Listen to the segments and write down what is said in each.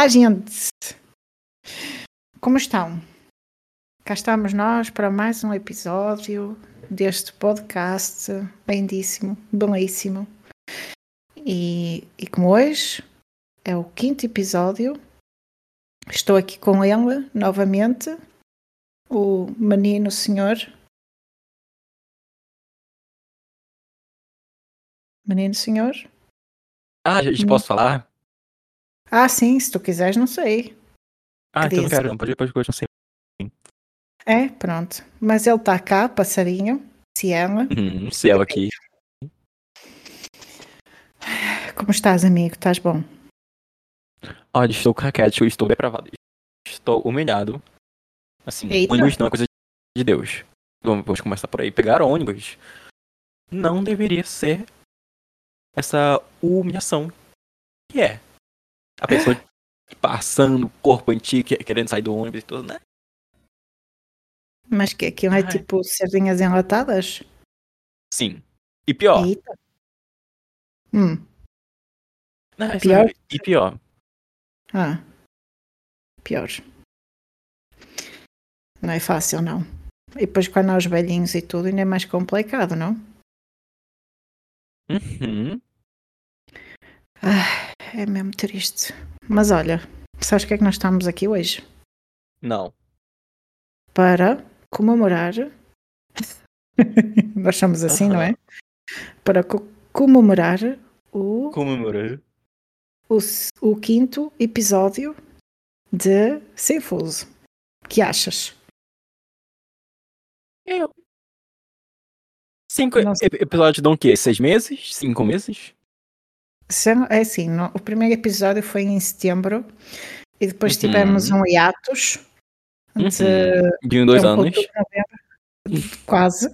Olá, gente! Como estão? Cá estamos nós para mais um episódio deste podcast lindíssimo, belíssimo. E, e como hoje é o quinto episódio, estou aqui com ele novamente, o menino senhor. Menino senhor? Ah, gente, posso falar? Ah, sim, se tu quiseres, não sei. Ah, então não Cris. quero, não. Pode, pode continuar sem. É, pronto. Mas ele está cá, passarinho, se ela. Hum, céu aqui. Como estás, amigo? Estás bom? Olha, estou caquético, estou depravado. Estou humilhado. Assim, Eita. ônibus não é coisa de Deus. Vamos começar por aí. Pegar ônibus não deveria ser essa humilhação que é. A pessoa passando o corpo antigo, que- querendo sair do ônibus e tudo, né? Mas que aquilo é Ai. tipo sardinhas enlatadas? Sim. E pior. Eita. Hum, Não, é pior? E pior. ah. Pior. Não é fácil, não. E depois quando há os velhinhos e tudo, ainda é mais complicado, não? Uhum. Ah, é mesmo triste. Mas olha, sabes o que é que nós estamos aqui hoje? Não. Para comemorar. nós somos assim, não é? Para co- comemorar o Comemorar. o, o quinto episódio de Sem Fuso. que achas? Eu. Cinco episódios dão o quê? Seis meses? Cinco meses? É assim, no- o primeiro episódio foi em setembro e depois Uhum. tivemos um hiatus de Uhum. De um, dois anos. novembro, quase.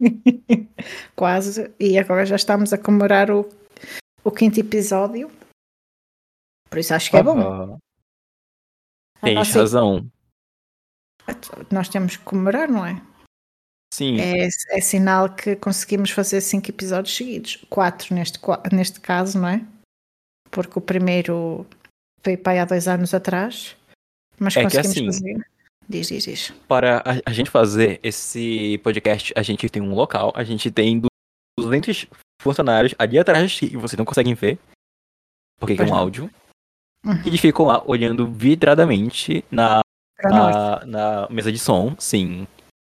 quase. E agora já estamos a comemorar o, o quinto episódio. Por isso acho que é bom. A Tens nossa- razão. Nós temos que comemorar, não é? Sim. É, é sinal que conseguimos fazer cinco episódios seguidos. Quatro neste, neste caso, não é? Porque o primeiro veio para há dois anos atrás. Mas É que conseguimos assim- fazer. Diz, diz, diz. Para a, a gente fazer esse podcast, a gente tem um local, a gente tem 200 funcionários ali atrás que vocês não conseguem ver. Porque é um não. áudio. Uhum. E ficam lá olhando vidradamente na, na, na mesa de som, sim.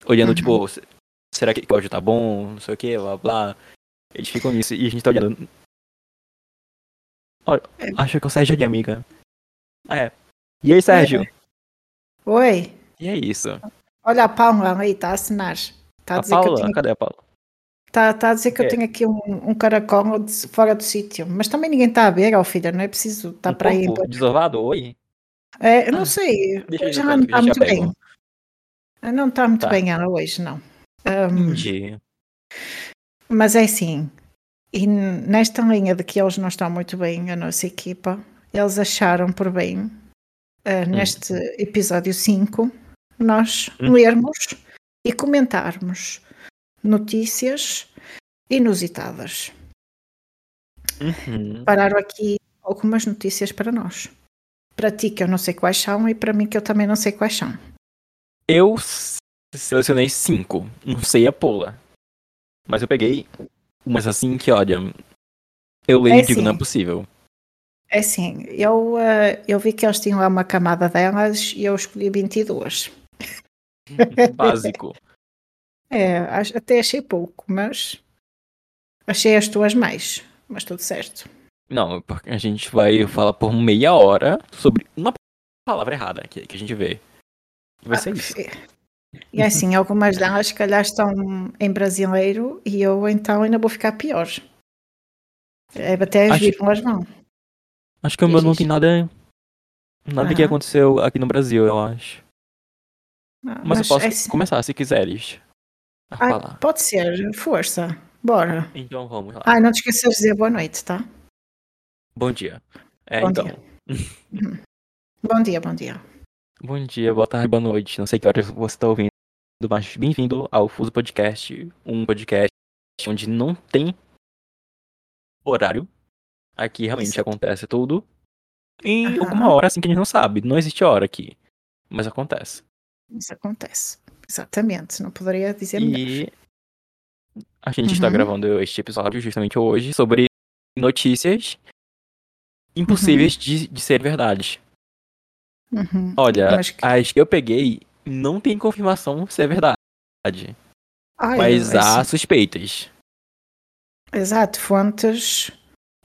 Olhando, Uhum. tipo, se- será que o áudio tá bom? Não sei o que, blá blá. Eles ficam nisso e a gente tá olhando. Olha, É. acho que é o Sérgio ali, amiga. Ah, é. E aí, Sérgio? Oi, E é isso. olha a Paula aí, está a assinar. Está a A eu Paula? tenho, Cadê a Paula? tá, tá a dizer que eu É. tenho aqui um, um caracol de- fora do sítio. Mas também ninguém está a ver, ó filha, não é preciso estar Um para aí. desovado? Oi? É, eu não Ah, sei, eu aqui, não está já muito bem. Ela Não está muito Tá. bem ela hoje, não. Ahm, Entendi. Mas é assim, e nesta linha de que eles não estão muito bem, a nossa equipa, eles acharam por bem, eh, neste episódio 5, nós Hum. lermos e comentarmos notícias inusitadas. Uhum. Pararam aqui algumas notícias para nós. Para ti, que eu não sei quais são, e para mim, que eu também não sei quais são. Eu selecionei cinco. Não sei a Paula. Mas eu peguei umas assim que, olha. Eu leio É e digo, não é possível. É assim, eu, eh, eu vi que eles tinham lá uma camada delas e eu escolhi 22. Básico. É, até achei pouco, mas achei as tuas mais, mas tudo certo. Não, porque a gente vai falar por meia hora sobre uma palavra errada que, que a gente vê. E vai ser Ah, isso. E assim, algumas delas, se calhar, estão em brasileiro e eu então ainda vou ficar pior. É, até as vírgulas vão. Acho que o meu não tem nada. Nada que Aham. aconteceu aqui no Brasil, eu acho. Ah, Mas, eu posso é assim- começar se quiseres. Ah, falar. pode ser, força, bora. Então vamos lá. Ai, não te esqueças de dizer boa noite, tá? Bom dia. É, Bom então. dia. Bom dia, bom dia. Bom dia, boa tarde, boa noite. Não sei que horas você está ouvindo, mas bem-vindo ao Fuso Podcast, um podcast onde não tem horário. Aqui realmente acontece tudo em alguma hora assim que a gente não sabe. Não existe hora aqui. Mas acontece. Isso acontece. Exatamente. Não poderia dizer melhor. E a gente está Uhum. gravando este episódio justamente hoje sobre notícias impossíveis de, de ser verdade. Uhum. Olha, Mas que- as que eu peguei não tem confirmação se é verdade. Ai, mas é há assim. suspeitas. Exato, fontes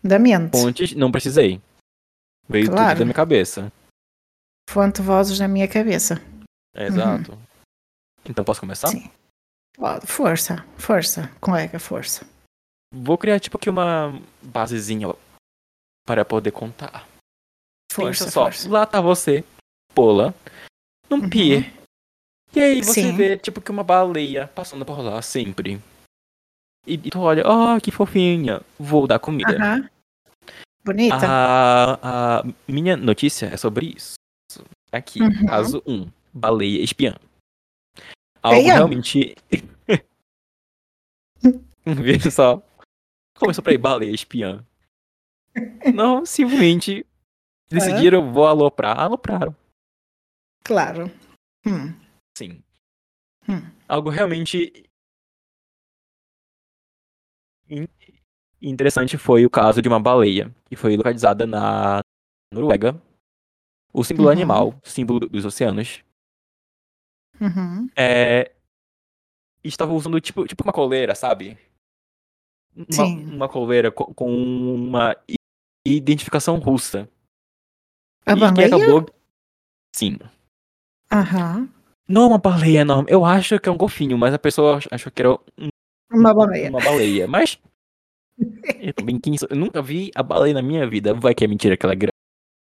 da mente. Fontes, não precisei. Veio Claro. tudo da minha cabeça. Fonte vozes na minha cabeça. Exato. Então posso começar? Sim. Força, força, colega, força. Vou criar tipo aqui uma basezinha para poder contar. Força, Pensa só, força. lá tá você, pola, num Uhum. pier. E aí você Sim. vê tipo que uma baleia passando por lá sempre. E, e tu olha, oh, que fofinha, vou dar comida. Aham. Bonita. A, a minha notícia é sobre isso. Aqui, Uhum. caso 1, baleia espiã. Algo Eia. realmente. Veja só. Começou pra ir baleia espiã. Não, simplesmente decidiram, vou aloprar. Alopraram. Claro. Hum. Sim. Hum. Algo realmente. in- Interessante foi o caso de uma baleia que foi localizada na Noruega. O símbolo Uhum. animal, símbolo dos oceanos, Uhum. é, estava usando tipo, tipo uma coleira, sabe? Uma, Sim. uma coleira co- com, uma identificação russa. A e que baleia? acabou. Sim. Aham. Não é uma baleia enorme. Eu acho que é um golfinho, mas a pessoa ach- achou que era um- Uma baleia. uma baleia. Mas. Eu também quem eu nunca vi a baleia na minha vida. Vai que é mentira que ela é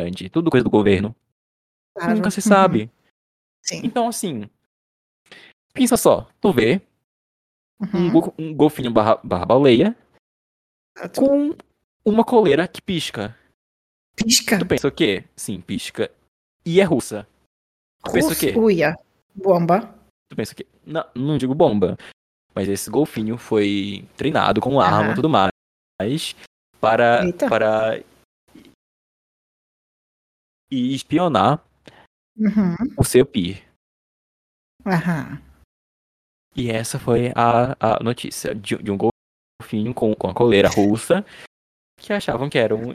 grande. Tudo coisa do governo. Claro. Nunca se Uhum. sabe. Sim. Então, assim. Pensa só. Tu vê um, Uhum. go- um golfinho barra, barra baleia Exato. com uma coleira que pisca. Pisca. Tu pensa o quê? Sim, pisca. E é russa. Tu pensa o Russo. quê? Uia. Bomba. Tu pensa o quê? Não, não digo bomba. Mas esse golfinho foi treinado com arma e tudo mais. Para, Eita. para e espionar Uhum. o seu pier. Aham. E essa foi a, a notícia de, de um golfinho com, com a coleira russa que achavam que era um.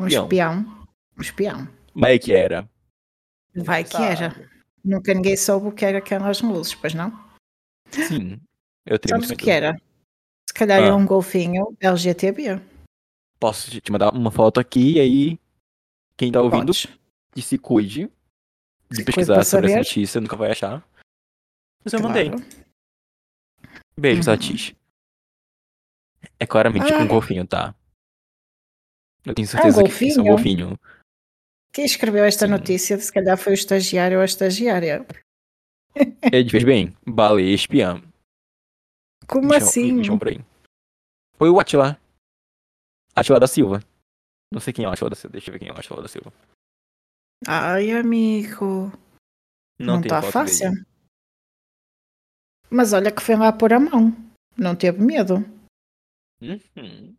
Um Espião. espião. Um espião. Mas é que era. Vai que era. Nunca ninguém soube o que era aquelas luzes, pois não? Sim. Eu tenho Sabes o que era? Se calhar Ah. era um golfinho LGTB. Posso te mandar uma foto aqui e aí quem tá ouvindo que se cuide de Se cuide pesquisar pra sobre essa saber. notícia, nunca vai achar. Mas eu Claro. mandei. Beijo, Uhum. Satish. É claramente Ah. um golfinho, tá? Eu tenho certeza que isso é um golfinho? Quem escreveu esta Sim. notícia, se calhar foi o estagiário ou a estagiária. Ele fez bem. Baleia espiã. Como Me assim? me chama por aí. Foi o Atila. Atila da Silva. Não sei quem é o Atila da Silva. Deixa eu ver quem é o Atila da Silva. Ai, amigo. Não, Não foto fácil. dele. Mas olha que foi lá pôr a mão. Não teve medo. Uhum.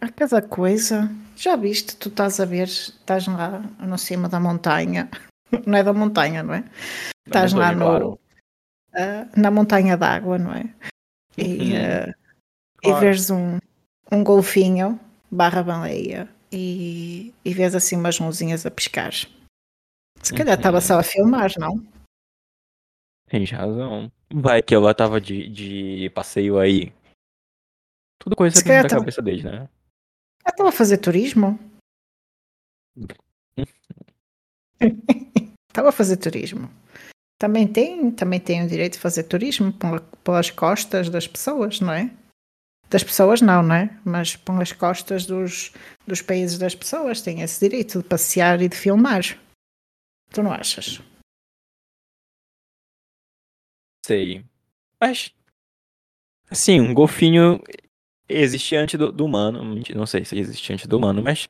A cada coisa. Já viste, tu estás a ver, estás lá no cima da montanha. Não é da montanha, não é? Estás lá no, claro. ah, na montanha d'água, não é? E, Uhum. ah, e Claro. vês um, um golfinho barra baleia e, e vês assim umas luzinhas a piscar. Se calhar estava Uhum. só a filmar, não? Tens razão. Vai que ela tava de, de passeio aí. Tudo coisa da cabeça dele, né? Ah, Estava a fazer turismo? Estava a fazer turismo. Também tem, também tem o direito de fazer turismo pela- pelas costas das pessoas, não é? Das pessoas não, não é? Mas pelas costas dos, dos países das pessoas tem esse direito de passear e de filmar. Tu não achas? Sei. Mas. Assim, um golfinho existe antes do, do humano. Não sei se existe antes do humano, mas.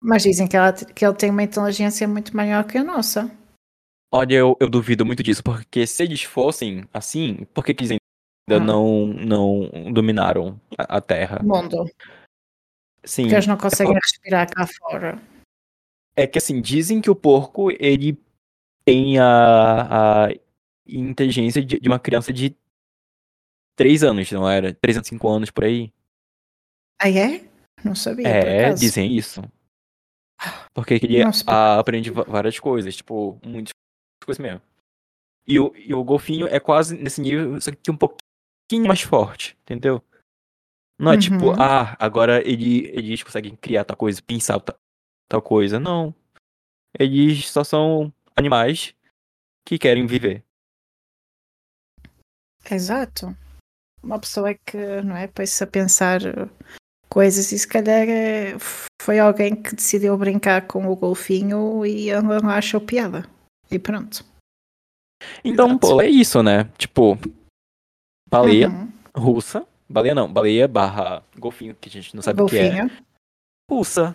Mas dizem que, ela, que ele tem uma inteligência muito maior que a nossa. Olha, eu, eu duvido muito disso, porque se eles fossem assim, por que, que eles ainda Ah. não, não dominaram a, a Terra? Mundo. Sim. Porque eles não conseguem respirar cá fora. É que assim, dizem que o porco, ele tem a, a inteligência de, de uma criança de 3 anos, não era? 3 anos, 5 anos por aí. Ah, é? Não sabia. É, dizem isso. Porque ele se a- aprende várias coisas, tipo, muitas coisas mesmo. E o, e o golfinho é quase nesse nível, só que um pouquinho mais forte, entendeu? Não é tipo, Uhum. ah, agora ele, eles conseguem criar tal coisa, pensar ta- tal coisa. Não. Eles só são animais que querem viver. Exato. Uma pessoa que, não é, põe-se a pensar coisas e se calhar é- foi alguém que decidiu brincar com o golfinho e ela não achou piada. E pronto. Então, pô, é isso, né? Tipo, baleia Uhum. russa. Baleia não, baleia barra golfinho, que a gente não sabe o que é. Russa.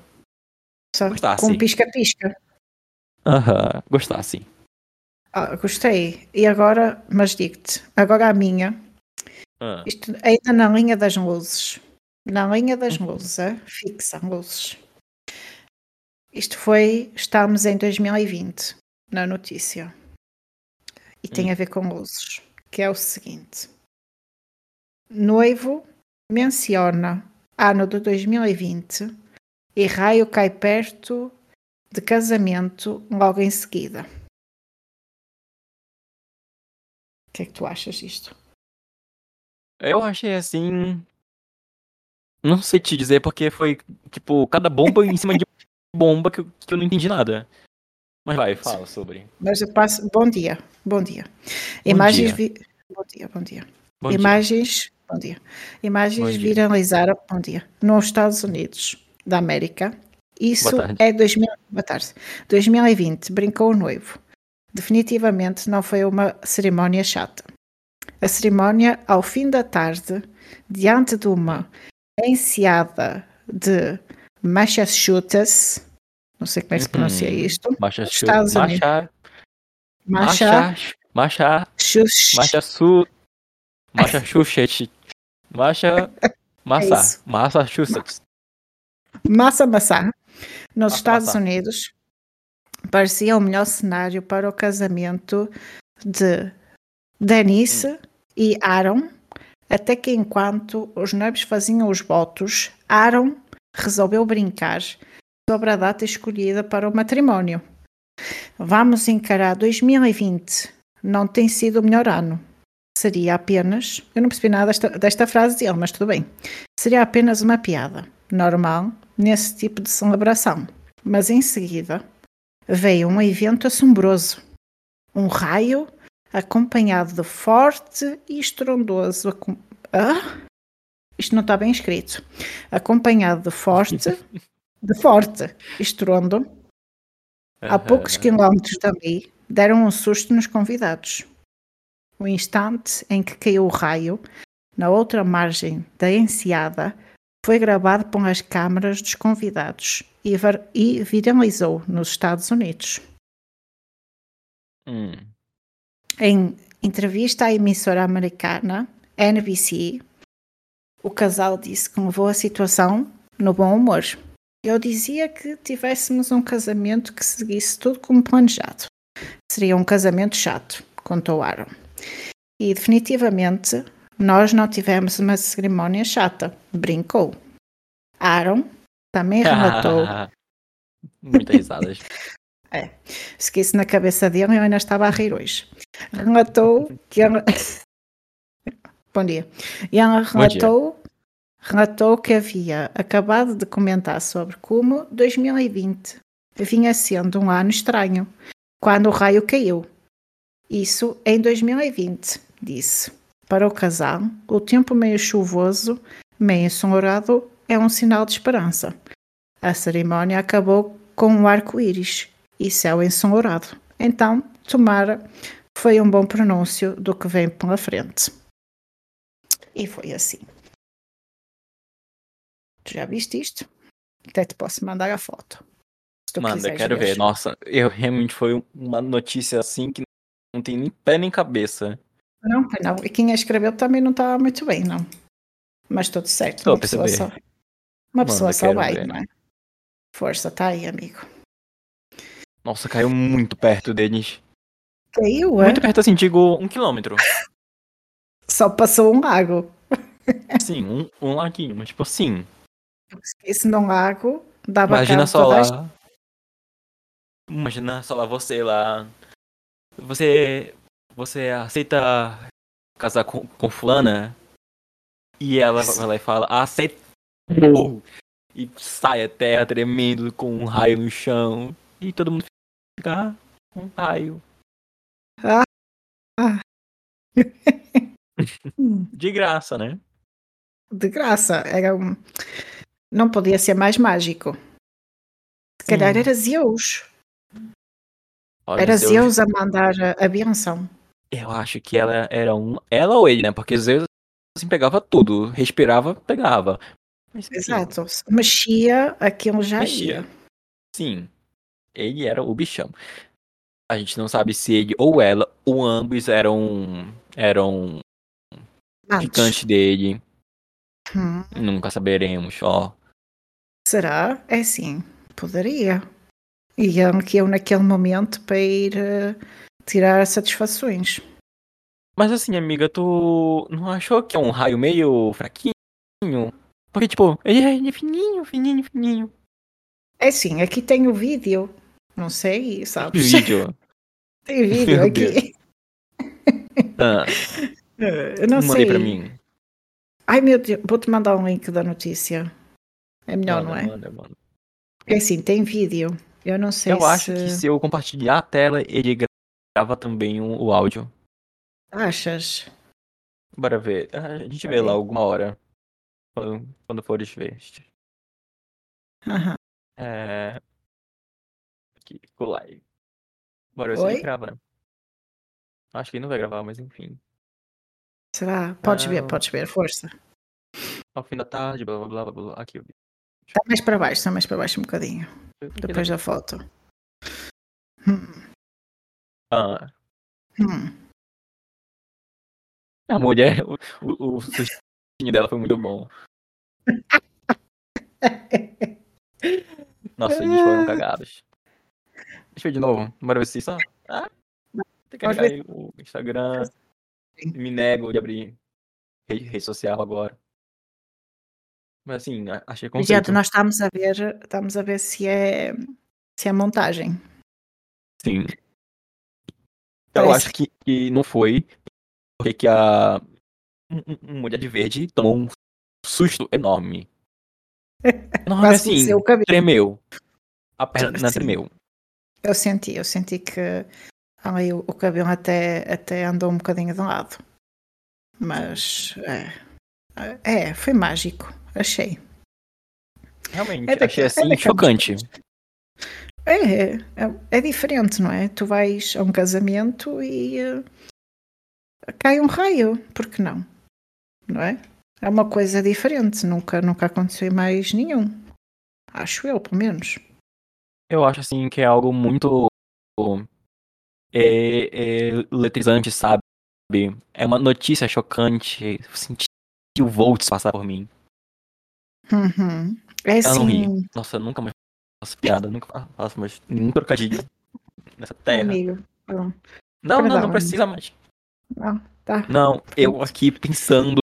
Só Gostasse. com pisca-pisca. Aham, gostar sim. Ah, gostei. E agora, mas digo-te, agora a minha, Ah, isto ainda na linha das luzes. Na linha das Uhum. luzes, é? fixa, luzes. Isto foi, estamos em 2020, na notícia. E tem Hum. a ver com luzes, que é o seguinte. Noivo menciona ano de 2020 e raio cai perto de casamento logo em seguida. O que é que tu achas disto? Eu achei assim. Não sei te dizer porque foi, tipo, cada bomba em cima de bomba que, eu- que eu não entendi nada. Mas vai, fala sobre. Mas eu passo. Bom dia, bom dia. Bom Imagens. dia. Vi... Bom dia, bom dia. Bom dia. Imagens. Bom dia. Imagens Bom dia. viralizaram. Bom dia. Nos Estados Unidos da América. Isso Boa tarde. é 2000, boa tarde. 2020. Brincou o noivo. Definitivamente não foi uma cerimónia chata. A cerimónia, ao fim da tarde, diante de uma enseada de Massachusetts, não sei como é que se pronuncia Uhum. isto, Estados Unidos. macha, macha, macha, macha Massachusetts, macha, massa. Massachusetts. Massa nos Estados. Unidos, parecia o melhor cenário para o casamento de Denise Hum. E Aaron, até que enquanto os noivos faziam os votos, Aaron resolveu brincar sobre a data escolhida para o matrimónio. Vamos encarar 2020. Não tem sido o melhor ano. Seria apenas. Eu não percebi nada desta, desta frase dele, mas tudo bem. Seria apenas uma piada normal nesse tipo de celebração. Mas em seguida veio um evento assombroso. Um raio acompanhado de forte e estrondoso. acom- Ah? Isto não está bem escrito. Acompanhado de forte, de forte estrondo, a poucos quilómetros dali, deram um susto nos convidados. O instante em que caiu o raio, na outra margem da enseada, foi gravado por as câmaras dos convidados e, e viralizou nos Estados Unidos. Hum. Em entrevista à emissora americana NBC, o casal disse que levou a situação no bom humor. Eu dizia que tivéssemos um casamento que seguisse tudo como planejado. Seria um casamento chato, contou Aaron. E definitivamente nós não tivemos uma cerimónia chata, brincou. Aaron também relatou Muitas risadas. Se isso na cabeça dele, eu ainda estava a rir hoje. Relatou que ela... Bom dia. E ela relatou, relatou que havia acabado de comentar sobre como 2020 vinha sendo um ano estranho, quando o raio caiu. Isso em 2020, disse. Para o casal, o tempo meio chuvoso, meio ensolarado, é um sinal de esperança. A cerimónia acabou com um arco-íris e céu ensolarado. Então, tomara, foi um bom pronúncio do que vem pela frente. E foi assim. Tu já viste isto? Até te posso mandar a foto. Manda, quero ver. Nossa, eu realmente foi uma notícia assim que não tem nem pé nem cabeça. Não, não. E quem a escreveu também não estava muito bem, não. Mas tudo certo. Uma pessoa só- Uma Manda, pessoa só vai, ver. não é? Força, tá aí, amigo. Nossa, caiu muito perto deles. Caiu, é? Muito perto, assim, digo um quilômetro. Só passou um lago. Sim, um, um laguinho, mas tipo assim. Isso num lago dava Imagina só lá. Imagina só lá você lá. Você. Você aceita casar com, com fulana? E ela vai lá e fala, aceitou! E sai a terra tremendo com um raio no chão. E todo mundo fica, ah, um raio. Hum, De graça, né? De graça. Era um... Não podia ser mais mágico. Se calhar Sim. era Zeus. Olha, Era Zeus- Zeus a mandar a, a benção. Eu acho que ela era um. Ela ou ele, né? Porque Zeus assim pegava tudo. Respirava, pegava. Mas, Exato. Mexia, aquilo já Mexia. ia. Sim. Ele era o bichão. A gente não sabe se ele ou ela, ou ambos eram. eram gigantes dele. Hum, Nunca saberemos, ó. será? É sim. Poderia. E eu, que eu naquele momento para ir eh, tirar satisfações. Mas assim, amiga, tu não achou que é um raio meio fraquinho? Porque, tipo, é ele é fininho, fininho, fininho. É sim, aqui tem o vídeo. Não sei, sabes? Vídeo. Tem vídeo Meu aqui. Ah, Eu não mandei sei. pra mim. Ai meu Deus, vou-te mandar um link da notícia. É melhor, Manda, não é? manda, manda. É assim, tem vídeo. Eu não sei Eu se. acho que se eu compartilhar a tela, ele grava também o, o áudio. Achas? Bora ver. Ah, A gente vê lá alguma hora. Quando, quando fores ver. Aham. É. Aqui, live. Bora ver se Oi? ele grava. Acho que ele não vai gravar, mas enfim. Será? Podes ver, Não. podes ver, força. Ao fim da tarde, blá blá blá blá. blá. Aqui, eu vi. Está mais para baixo, está mais para baixo um bocadinho. Depois da foto. Hum, Ah, hum. a mulher, o, o, o sustinho dela foi muito bom. Nossa, eles foram cagados. Deixa eu ver de novo. Bora ver se só. Ah, tem que aí o Instagram. Me nego de abrir rede, rede social agora. Mas assim, achei Gente, conceito. nós estamos a ver, estamos a ver se é se é montagem. Sim. Eu Parece acho que, que não foi. Porque que a mulher de verde tomou um susto enorme. Enorme Quase assim, tremeu. A perna Sim. tremeu. Eu senti, eu senti que ali o, o cabelo até, até andou um bocadinho de lado. Mas é, é, foi mágico, achei. Realmente, É achei é assim daquelas chocante. É, é, é diferente, não é? Tu vais a um casamento e eh, cai um raio, por que não? Não é? É uma coisa diferente, nunca, nunca aconteceu em mais nenhum. Acho eu, pelo menos. Eu acho assim que é algo muito é, é, eletrizante, sabe? É uma notícia chocante. Eu senti o Volts passar por mim. Uhum. É Ela não ri. Nossa, eu nunca mais faço piada, nunca fa- faço mais nenhum trocadilho nessa terra. amigo. Não, Não, não, não precisa mais. não, tá. Não, eu aqui pensando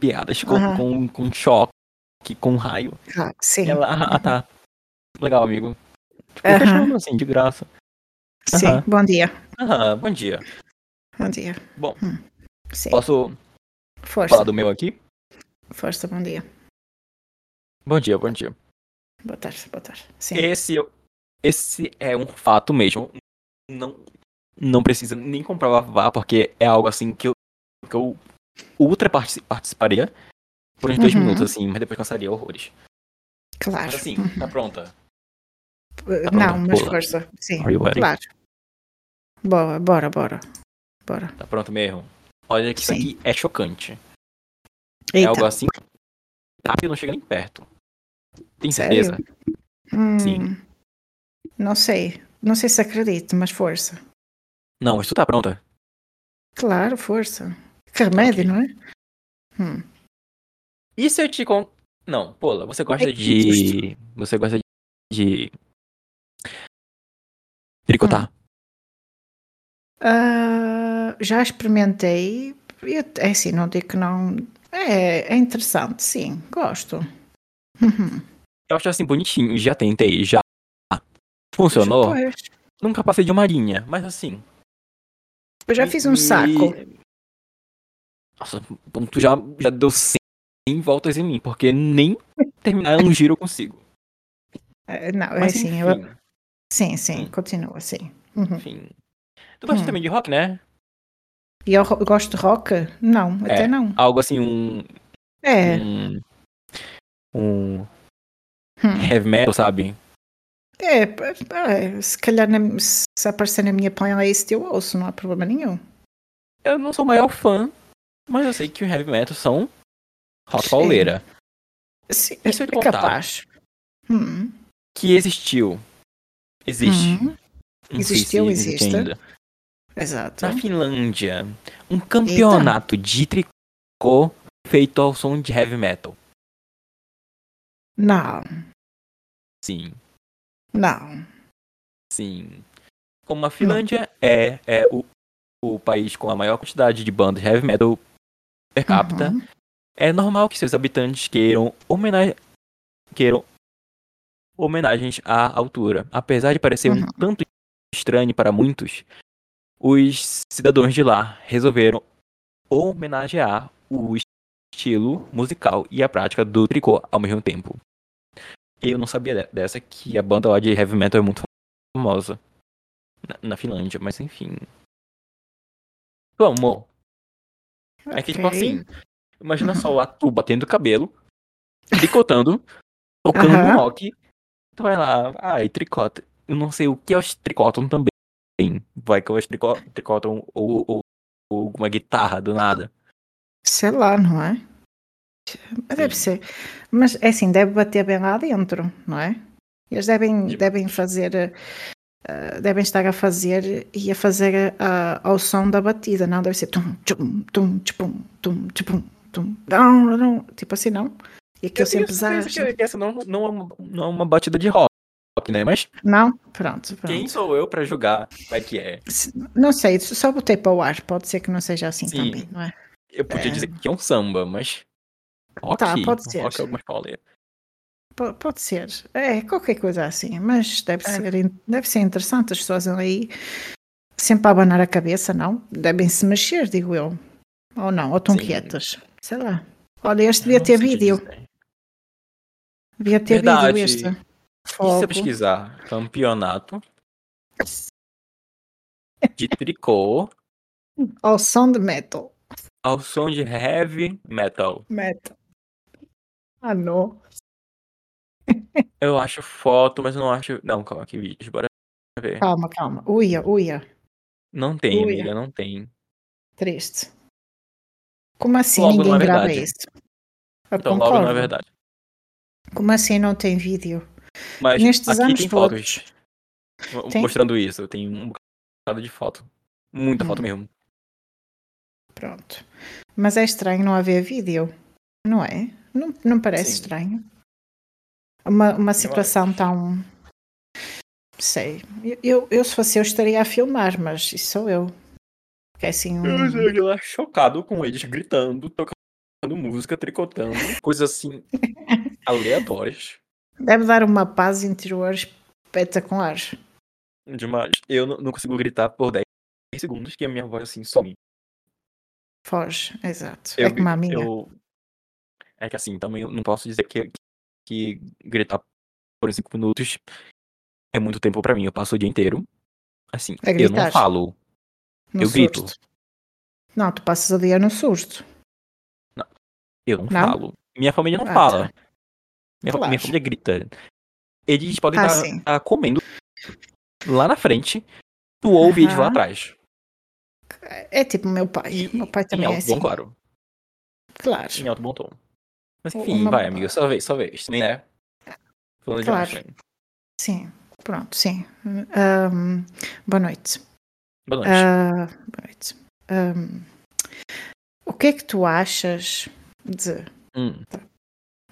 piadas com, Aham. com, com choque, com raio. Ah, sim, Ela, ah, tá. Legal, amigo. Tipo, Aham. fechando assim, de graça. sim. aham. Bom dia. Ah, bom dia. Bom dia. Bom, Sim. posso Força, falar do meu aqui? força, bom dia. Bom dia, bom dia. Boa tarde, boa tarde. Sim. Esse, esse é um fato mesmo. Não, não precisa nem comprovar, porque é algo assim que eu, que eu ultra partici- participaria por uns dois Uhum. minutos, assim, mas depois cansaria horrores. Claro. Mas assim, Uhum. tá pronta? Tá Não, mas pula. força. Sim, Are you ready? claro. Boa, bora, bora. Bora. Tá pronto mesmo? Olha que isso aqui é chocante. É Eita, algo assim. Rápido não chega nem perto. Tem certeza? hum, sim. Não sei. Não sei se acredito, mas força. Não, mas tu tá pronta. Claro, força. Que remédio, Ok. não é? Hum. E se eu te con- Não, Pola, você gosta É de. Você gosta de. Tricotar? Ah, já experimentei. Eu, é assim, não digo que não. É, é interessante, sim, gosto. Uhum. Eu acho assim bonitinho, já tentei, já. Funcionou? Pois, Nunca passei de uma linha, mas assim. eu já fiz um me- saco. Nossa, tu já, já deu 100 voltas em mim, porque nem terminar um giro eu consigo. Ah, Não, é Mas assim, enfim, eu, sim, sim, Hum. continua assim. Uhum. enfim. Tu gosta Hum. também de rock, né? E eu gosto de rock? Não, até É. não. Algo assim, um. É. Um, um hum. heavy metal, sabe? É, é, se calhar na- se aparecer na minha playlist eu ouço, não há problema nenhum. Eu não sou o maior fã, mas eu sei que o heavy metal são rock Sim. pauleira. Sim, te é capaz. Hum. Que existiu. Existe. Uhum. Não Existiu, se existe existe. ainda. Exato. Na Finlândia, um campeonato de tricô feito ao som de heavy metal. Não, Sim, não. sim. Como a Finlândia é, é o, o país com a maior quantidade de bandas de heavy metal per capita, Uhum. é normal que seus habitantes queiram, homena queiram homenagens à altura. Apesar de parecer um Uhum. tanto estranho para muitos, os cidadãos de lá resolveram homenagear o estilo musical e a prática do tricô ao mesmo tempo. Eu não sabia de- dessa que a banda lá de heavy metal é muito famosa na, na Finlândia, mas enfim. Vamos. É que, tipo assim, imagina só lá tu batendo o cabelo, tricotando, tocando no rock. Tu vai lá, ai, tricota. Eu não sei o que eles tricotam também. Vai que eles trico- tricotam ou, ou, ou uma guitarra do nada. Sei lá, não é? Deve Sim. ser. Mas é assim, deve bater bem lá dentro, não é? Eles devem, devem fazer. eh, devem estar a fazer e a fazer ah, ao som da batida, não? Deve ser tum, tchum, tum, tchum, tum, tchum, tum, não, tipo assim, não? E aquilo sempre certeza exagera. que, que essa não, não, é uma, não é uma batida de rock, né? Mas Não? Pronto, pronto. quem sou eu pra julgar como é que é? Não sei, só botei para o ar, pode ser que não seja assim Sim. também, não é? Eu podia É. dizer que é um samba, mas. Rock, Tá, pode ser. Rock é. Po- Pode ser. É, qualquer coisa assim, mas deve, É. ser, deve ser interessante. As pessoas aí sempre a abanar a cabeça, não? Devem se mexer, digo eu. Ou não, ou estão Sim. quietas. Sei lá. Olha, este devia ter vídeo. dizer. Devia ter Verdade. vídeo este. E se eu pesquisar campeonato de tricô Ao som de metal. ao som de heavy metal? Metal. Ah, não. Eu acho foto, mas não acho. Não, calma aqui, vídeos, bora ver. Calma, calma. Uia, uia. Não tem, Ui. amiga, não tem. Triste. Como assim Logo ninguém grava verdade. isso? Eu Então logo concordo. não é verdade. Como assim não tem vídeo? Mas Nestes aqui anos tem todos. fotos Tem? mostrando isso. Tem um bocado de foto. Muita Hum. foto mesmo. Pronto. Mas é estranho não haver vídeo, não é? Não, não parece Sim. estranho? Uma, uma situação tão. Sei. Eu, eu, eu, se fosse eu, estaria a filmar, mas isso sou eu. Porque é assim. Um... Eu cheguei lá chocado com eles gritando, tocando música, tricotando, coisas assim aleatórias. Deve dar uma paz interior espetacular. Demais. Eu não, consigo gritar por 10 segundos que a minha voz assim some. Foge, exato. Eu, é como a minha. eu- É que assim, também eu não posso dizer que, que gritar por 5 minutos é muito tempo pra mim. Eu passo o dia inteiro. Assim, A eu não falo. no eu grito. susto. Não, tu passas o dia no susto. Eu não, Não? falo. Minha família não Ah, fala. Minha, fa- Claro. minha família grita. Eles podem Ah, estar sim. comendo lá na frente. Tu ouve eles lá atrás. É tipo meu pai. E, meu pai em também é alto assim. bom, claro. Claro. Em alto bom tom. Mas enfim, uma- vai, amiga. Só vez, só vez. Também, né? Falando Claro. né? Sim, pronto, sim. Ahm, boa noite. Boa noite. Ah, boa noite. Ahm, o que é que tu achas de, Hum.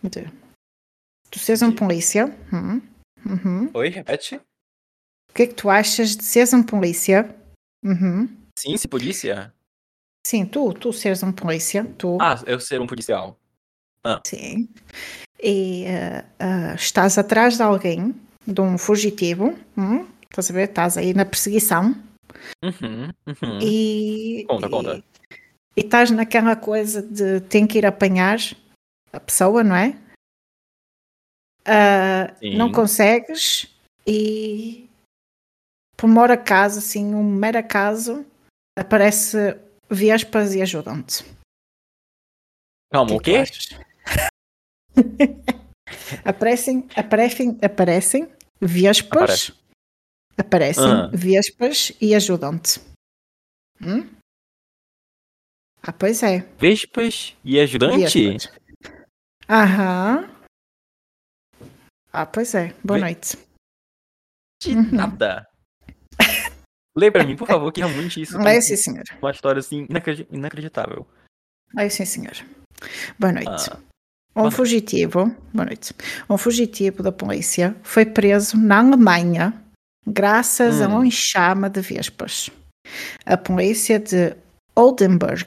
de Tu seres um polícia. Hum, uhum. Oi, repete? O que é que tu achas de seres um polícia? Uhum. Sim, se polícia? Sim, tu, tu seres um polícia. Tu. Ah, eu ser um policial. Sim. E eh, eh, estás atrás de alguém, de um fugitivo. hum? Estás a ver? Estás aí na perseguição. Uhum, uhum. E, Conta, e, conta. E estás naquela coisa de tem que ir apanhar a pessoa, não é? Sim. não consegues e por mero acaso, assim, um mero acaso, aparece Vespas e ajudam-te. Calma, o quê? é achas? aparecem, aparecem, aparecem Vespas, aparecem Ah. Vespas e ajudam-te. Hum? Ah, pois é. Vespas e ajudante? Vespas. Aham. Ah, pois é. Boa Ve- noite. De Uhum. nada. Lê pra mim, por favor, que realmente isso É sim, senhor. uma história assim inacredi- inacreditável. É sim, senhor. Boa noite. Ah, Um fugitivo, boa noite. Um fugitivo da polícia foi preso na Alemanha graças a Hum. um enxame de vespas. A polícia de Oldenburg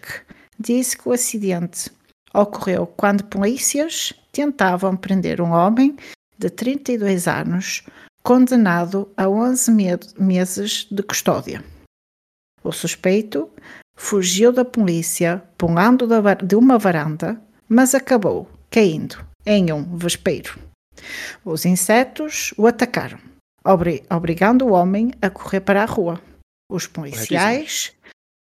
disse que o acidente ocorreu quando polícias tentavam prender um homem de 32 anos condenado a 11 me- meses de custódia. O suspeito fugiu da polícia pulando de uma varanda, mas acabou caindo em um vespeiro. Os insetos o atacaram, obri- obrigando o homem a correr para a rua. Os policiais,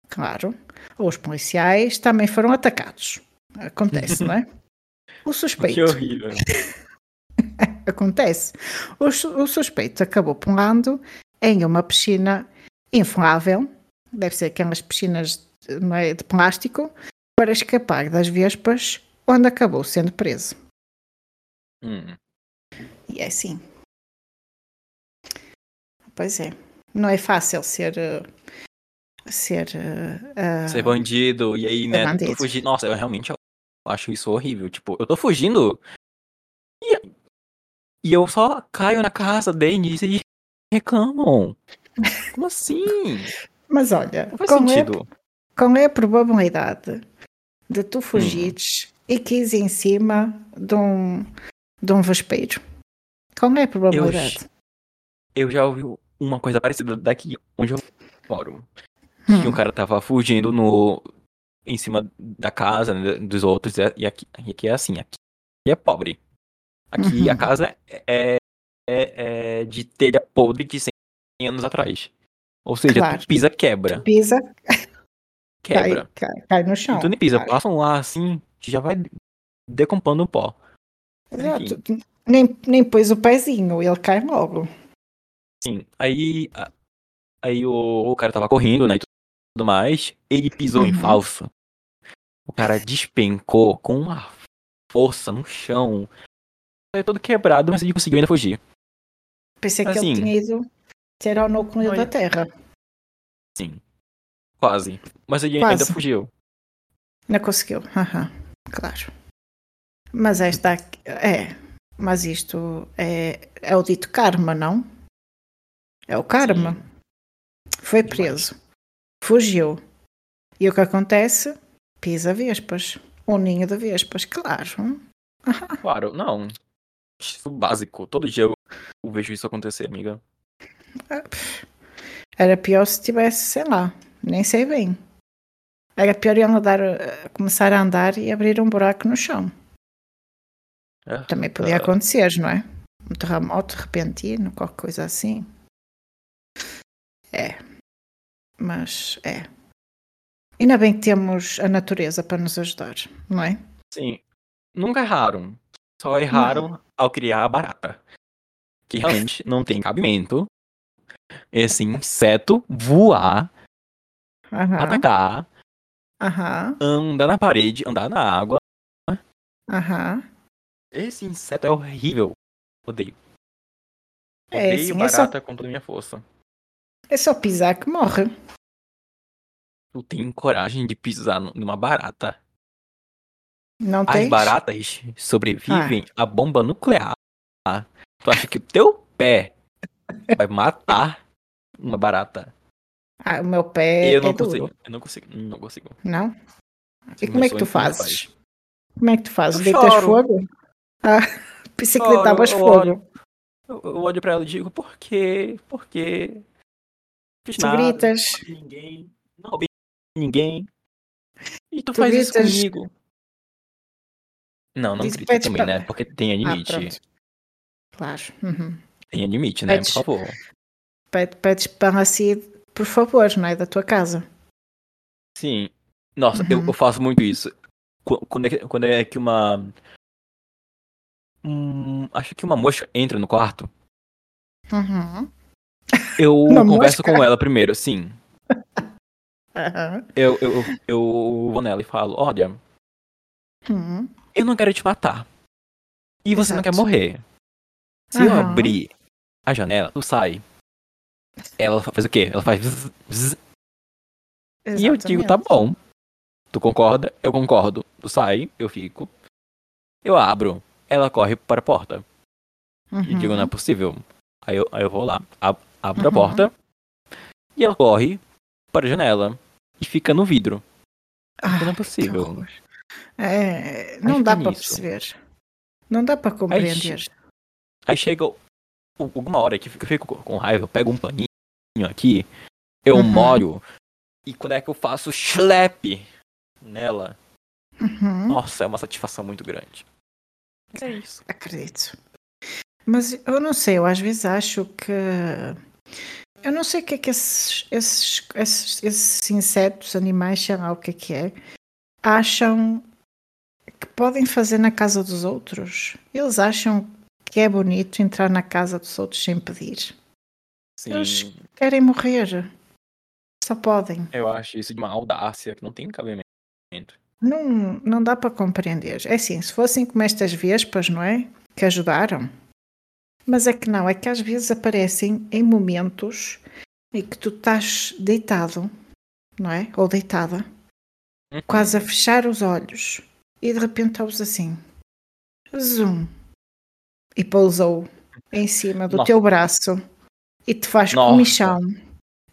claro, os policiais também foram atacados. Acontece, não é? O Que suspeito horrível. acontece. O, o suspeito acabou pulando em uma piscina inflável, deve ser aquelas piscinas de, é, de plástico, para escapar das vespas, onde acabou sendo preso. Hum. E é assim. Pois é. Não é fácil ser. Ser. eh, Ser bandido, e aí, né, bandido. fugindo. Nossa, eu realmente acho isso horrível. Tipo, eu tô fugindo e, e eu só caio na casa deles e reclamam. Como assim? Mas olha, qual é, sentido. qual é a probabilidade de tu fugires e quis em cima de um, de um vespeiro? Qual é a probabilidade? Eu já ouvi uma coisa parecida daqui onde eu moro. Hum. Que um cara tava fugindo no em cima da casa né, dos outros e aqui, aqui é assim, aqui é pobre. Aqui Uhum. a casa é, é, é de telha podre de 100 anos atrás. Ou seja, Claro. tu pisa, quebra. Pisa, cai, Quebra. cai, cai no chão. E tu nem pisa, Claro. passa um ar assim, já vai decompondo o pó. Exato. Nem, nem pôs o pezinho, ele cai logo. Sim, aí, aí o, o cara tava correndo, né, tudo mais, ele pisou em Uhum. falso. O cara despencou com uma força no chão. Saiu todo quebrado, mas ele conseguiu ainda fugir. Pensei que Assim. ele tinha ido ter ao núcleo Olha- da Terra. Sim, quase. Mas ele Quase. ainda fugiu. Não conseguiu. Aham, claro. Mas esta aqui- é. Mas isto é, é o dito karma, não? É o karma. Sim. Foi Demais. preso. Fugiu. E o que acontece? Pisa vespas. Um ninho de vespas, claro. Claro, não. Isso é básico. Todo dia eu, eu vejo isso acontecer, amiga. Era pior se tivesse, sei lá, nem sei bem. Era pior ele andar, eh, começar a andar e abrir um buraco no chão. É. Também podia Ah. acontecer, não é? Um terremoto repentino, qualquer coisa assim. É. Mas é. Ainda bem que temos a natureza para nos ajudar, não é? Sim. Nunca erraram. Só erraram ao criar a barata. Que realmente não tem cabimento. Esse inseto voar, Aham. atacar, Aham. andar na parede, andar na água. Aham. Esse inseto é horrível. Odeio. É, Odeio sim, é só- barata com toda a minha força. É só pisar que morre. Tu tem coragem de pisar numa barata. Não As tens? baratas sobrevivem à bomba nuclear. Tu acha que o teu pé vai matar uma barata? Ah, o meu pé eu não é duro. consigo. Eu não consigo. Não consigo. Não? E como é que tu fazes? Como é que tu fazes? Deitas fogo? Ah, pensei que deitavas fogo. olho. Eu olho pra ela e digo, por quê? Por quê? Fiz Tu nada, gritas. Não roubei ninguém. Não roubei ninguém. E tu, Tu faz isso gritas- comigo. Não, não Diz- grita também, pra- né? Porque tem Ah, limite. pronto. Claro. Uhum. tem limite, né? Pedes- Por favor. Pede- Pedes para assim, por favor, não é? Da tua casa. Sim. Nossa, eu, Uhum. eu faço muito isso. Qu- Quando é que, quando é que uma. Hum, acho que uma mosca entra no quarto. Uhum. Eu Uma converso mosca? com ela primeiro, sim. Eu, eu, eu, eu vou nela e falo: Olha, Uhum. eu não quero te matar. E você não quer morrer. Se eu Aham. abrir a janela, tu sai. Ela faz o quê? Ela faz. zzz, zzz, e eu digo: tá bom. Tu concorda? Eu concordo. Tu sai, eu fico. Eu abro. Ela corre para a porta. E digo: não é Uhum. possível. Aí eu, aí eu vou lá, ab- abro a Uhum. porta. E ela corre para a janela. E fica no vidro. Ah, não é possível. É, não dá para perceber. Não dá para compreender. Aí chega o- alguma hora que eu fico com raiva, eu pego um paninho aqui, eu Uhum. molho, e quando é que eu faço schlepp nela, Uhum. nossa, é uma satisfação muito grande. Mas é isso. Acredito. Mas eu não sei, eu às vezes acho que. Eu não sei o que é que esses, esses, esses, esses insetos, animais, sei lá o que é que é, acham que podem fazer na casa dos outros. Eles acham que é bonito entrar na casa dos outros sem pedir. Sim, Eles- Querem morrer. Só podem. eu acho isso de uma audácia que não tem cabimento. Não, não dá para compreender. É assim, se fossem como estas vespas, não é? Que ajudaram. Mas é que não, é que às vezes aparecem em momentos em que tu estás deitado, não é? Ou deitada, Uhum. quase a fechar os olhos e de repente ouves assim, zoom, e pousou em cima do Nossa. teu braço e te faz Nossa. comichão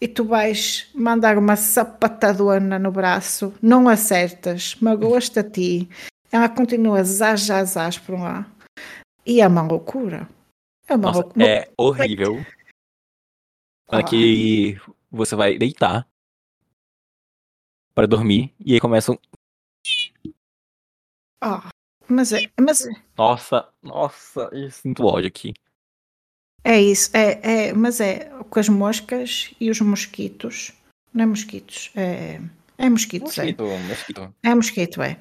e tu vais mandar uma sapatadona no braço, não acertas, magoas-te a ti, ela continua zaz, zaz, zaz por lá e é uma loucura. É uma Nossa, loucura. é horrível. Quando é Ah. que você vai deitar para dormir, e aí começa um... Ah, mas é, mas Nossa, nossa, eu sinto ódio aqui. é isso, é, é, mas é com as moscas e os mosquitos, não é mosquitos, é, é mosquitos, Mosquito, mosquito. é, é mosquito, é.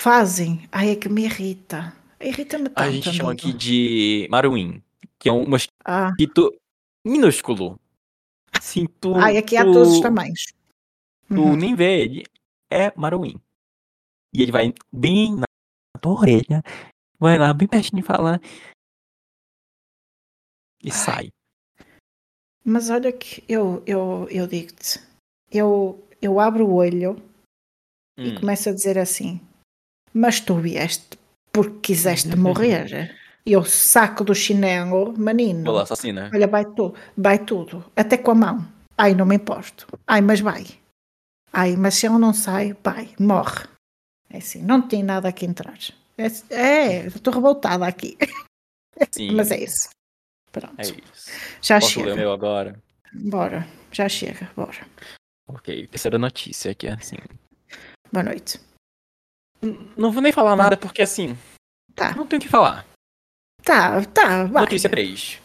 Fazem, ai é que me irrita, irrita-me tanto. A gente chama aqui de maruim, que é um Ah, mosquito minúsculo. Assim, tu, ai, aqui há tu- todos os tamanhos. Tu Uhum. nem vê ele, é maruim. E ele vai bem na tua orelha, vai lá bem pertinho e fala. E Ai. sai. Mas olha que eu, eu, eu digo-te, eu, eu abro o olho e Hum. começo a dizer assim: Mas tu vieste porque quiseste morrer. E eu saco do chinelo, menino. Lá, assassina. Olha, vai, tu, vai tudo, até com a mão. Ai, não me importo. Ai, mas vai. Ai, mas se ele não sai, vai, morre. É assim, não tem nada aqui entrar. É, é estou revoltada aqui. Sim, Mas é isso. Pronto. é isso. Já Posso ler chega. meu agora? Bora. Já chega. Bora. Ok, terceira notícia é assim. Boa noite. Não vou nem falar nada porque assim, Tá. não tenho o que falar. Tá, tá. Vai. Notícia 3.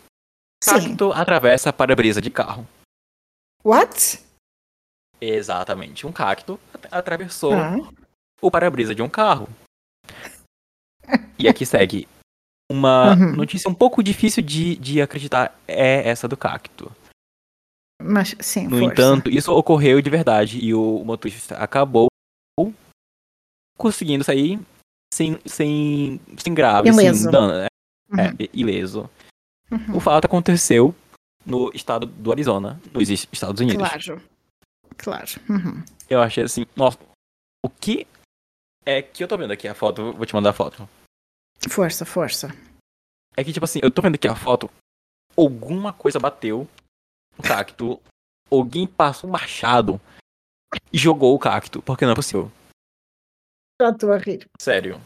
Sim. Cacto atravessa para-brisa de carro. What? Exatamente, um cacto at- atravessou Ah, o para-brisa de um carro. E aqui segue. Uma Uhum. notícia um pouco difícil de, de acreditar é essa do cacto. mas sim, No força. entanto, isso ocorreu de verdade e o motorista acabou conseguindo sair sem, sem, sem grave, Ileso. sem dano, né? Uhum, É, ileso. uhum. O fato aconteceu no estado do Arizona, nos Estados Unidos. Claro. Claro. Uhum. Eu achei assim, nossa, o que é que eu tô vendo aqui a foto, vou te mandar a foto. Força, força. é que, tipo assim, eu tô vendo aqui a foto. Alguma coisa bateu no cacto. Alguém passou um machado e jogou o cacto. Porque não é possível. Já estou a rir. Sério.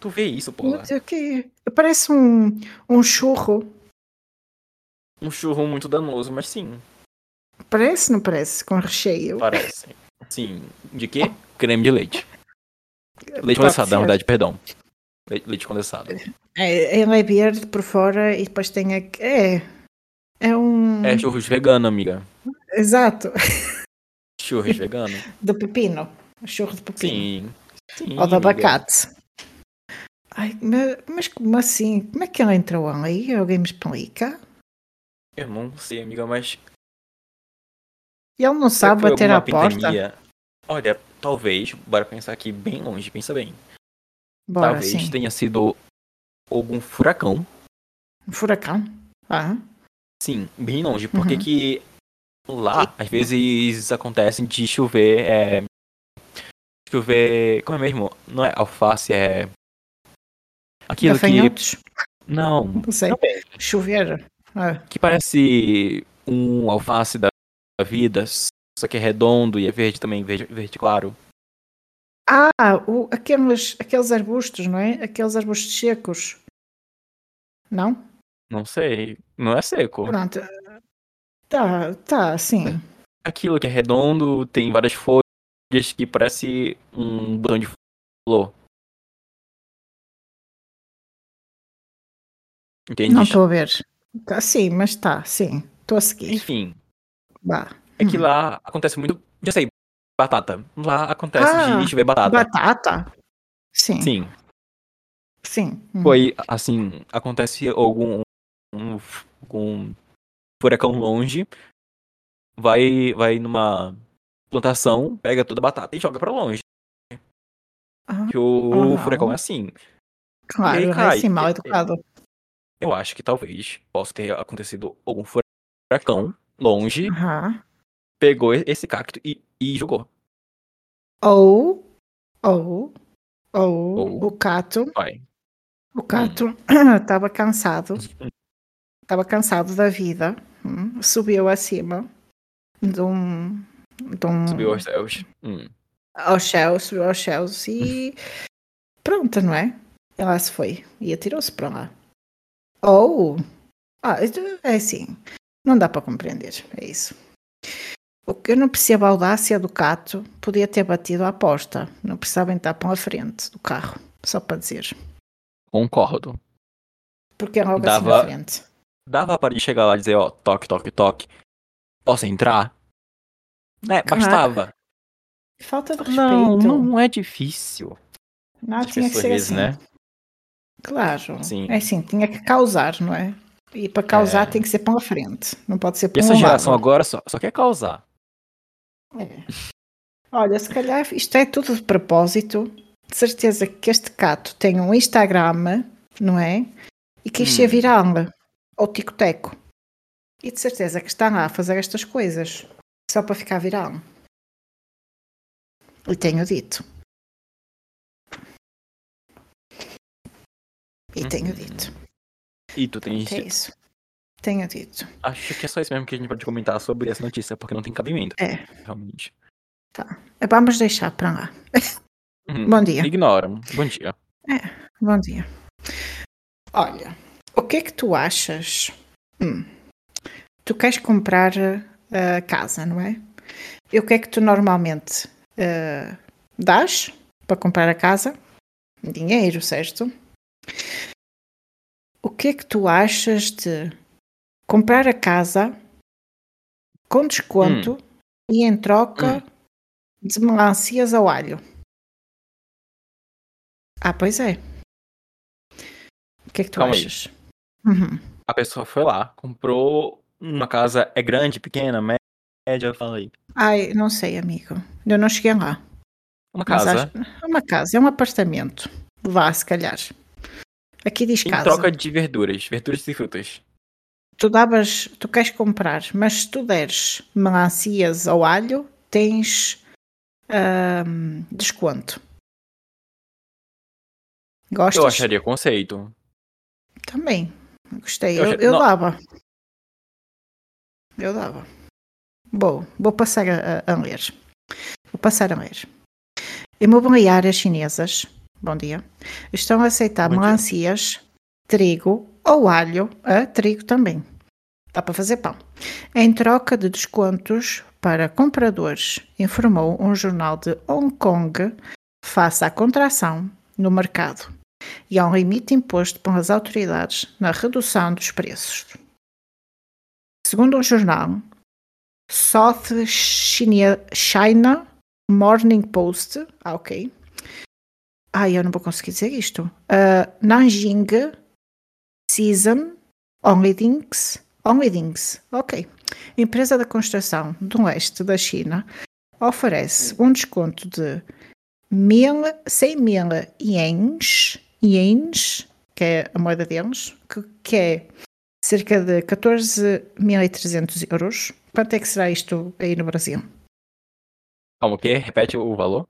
Tu vê isso. Não sei o quê. Parece um, um churro. Um churro muito danoso, mas sim, Parece, não parece? Com recheio. parece. Sim. De quê? Creme de leite. Leite condensado, na verdade, perdão. Leite, leite condensado. É, ele é verde por fora e depois tem a... É. É um... É churros vegano, amiga. Exato. Churros vegano. De pepino. Churro de pepino. Sim. Sim. Ou amiga. abacate. Ai, mas, como assim? Como é que ele entrou ali? Alguém me explica? Eu não sei, amiga, mas. Ele não sabe bater à porta? Olha, talvez, bora pensar aqui bem longe, pensa bem. Bora, talvez sim. tenha sido algum furacão. Um furacão. Ah, Sim, bem longe. Porque Uhum. que lá, às vezes, acontecem de chover. É... Chover. Como é mesmo? Não é alface, é. Aquilo que. Não, Não sei. não é. Chover. Ah, Que parece um alface da da vida, só que é redondo e é verde também, verde, verde claro. Ah, o- aqueles, aqueles arbustos, não é? Aqueles arbustos secos. Não? Não sei, não é seco. Pronto. Tá, tá, sim. Aquilo que é redondo, tem várias folhas que parece um botão de flor. Entende? Não estou a ver. Tá, sim, mas tá, sim. Estou a seguir. Enfim, Vá. é que Hum. lá acontece muito. Já sei, batata. Lá acontece Ah, de chover batata. Batata? Sim. Sim. Sim. Hum. Foi assim, acontece algum um, um furacão longe, vai vai numa plantação, pega toda a batata e joga pra longe. Ah, Que o Aham. furacão é assim. claro, e aí é cai. assim, mal E- educado. Eu acho que talvez possa ter acontecido algum furacão longe, Aham. pegou esse cacto e, e jogou. Ou, ou, ou, Ou. o cato, Vai. o cato estava cansado, estava cansado da vida, hum, subiu acima de um, de um Subiu aos céus. Hum. aos céus, subiu aos céus e pronto, não é? E lá se foi e atirou-se para lá. Ou, ah, é assim, não dá para compreender, é isso. O que eu não percebo a audácia do Cato podia ter batido à porta, não precisavam estar pela frente do carro, só para dizer. Concordo. Porque é logo assim Dava- na frente. Dava para ele chegar lá e dizer, ó, toque, toque, toque. Posso entrar? É, Claro. bastava. Falta de respeito. Não, não é difícil. Não, As tinha que ser assim. né? Claro. Sim. É assim, tinha que causar, não é? E para causar É. tem que ser pela frente, não pode ser para essa um geração lado. agora só, só quer causar. É. Olha, se calhar isto é tudo de propósito. De certeza que este cato tem um Instagram, não é? E quis ser Hum. viral. Ou ticoteco. E de certeza que está lá a fazer estas coisas. Só para ficar viral. E tenho dito. E tenho Uhum. dito. E tu tens. É isso. Tenho dito. Acho que é só isso mesmo que a gente pode comentar sobre essa notícia, porque não tem cabimento. É. Realmente. Vamos deixar para lá. Uhum. Bom dia. Ignora. Bom dia. Bom dia. Olha, o que é que tu achas? Hum, tu queres comprar a casa, não é? E o que é que tu normalmente eh, dás para comprar a casa? Dinheiro, certo? O que é que tu achas de comprar a casa com desconto e em troca de melancias ao alho? Ah, pois é. O que é que tu Calma achas? Uhum. A pessoa foi lá, comprou uma casa. É grande, pequena, média? Fala aí. Ai, não sei, amigo. Eu não cheguei lá. Uma casa. acho- É uma casa, é um apartamento. Vá, se calhar. Aqui diz Em casa. troca de verduras. Verduras e frutas. Tu davas, tu queres comprar, mas se tu deres melancias ao alho, tens desconto. Gostas? Eu acharia conceito. Também. Gostei. Eu Eu, eu dava. Eu dava. Bom, vou passar a, a ler. Vou passar a ler. Imobiliárias chinesas, bom dia, estão a aceitar Bom dia. melancias, trigo ou alho, ah, trigo também. Dá para fazer pão. Em troca de descontos para compradores, informou um jornal de Hong Kong face à contração no mercado e um limite imposto pelas autoridades na redução dos preços. Segundo o jornal South China, China Morning Post, ah, ok. Ai, eu não vou conseguir dizer isto. Uh, Nanjing Season Onlydings, Onlydings, ok. Empresa da construção do leste da China oferece um desconto de mil, 100 mil ienes, ienes, que é a moeda deles, que, que é cerca de 14.300 euros. Quanto é que será isto aí no Brasil? Calma, o quê? Repete o valor.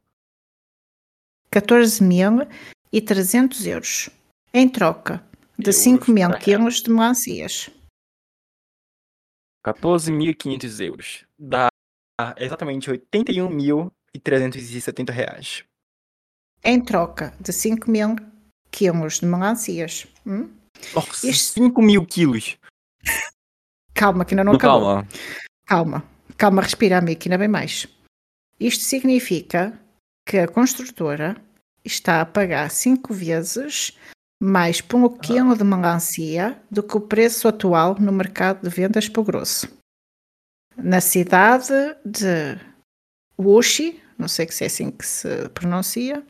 14.300 euros. Em troca de Euros 5 mil pra quilos de melancias. 14.500 euros. Dá exatamente 81.370 reais. Em troca de 5 mil quilos de melancias. Hum? Nossa, Isto- 5 mil quilos. Calma, que ainda não, Não, acabou. calma. Calma, calma, respira, amigo, que ainda bem mais. Isto significa que a construtora está a pagar 5 vezes mais por um quilo de melancia do que o preço atual no mercado de vendas por grosso. Na cidade de Wuxi, não sei se é assim que se pronuncia,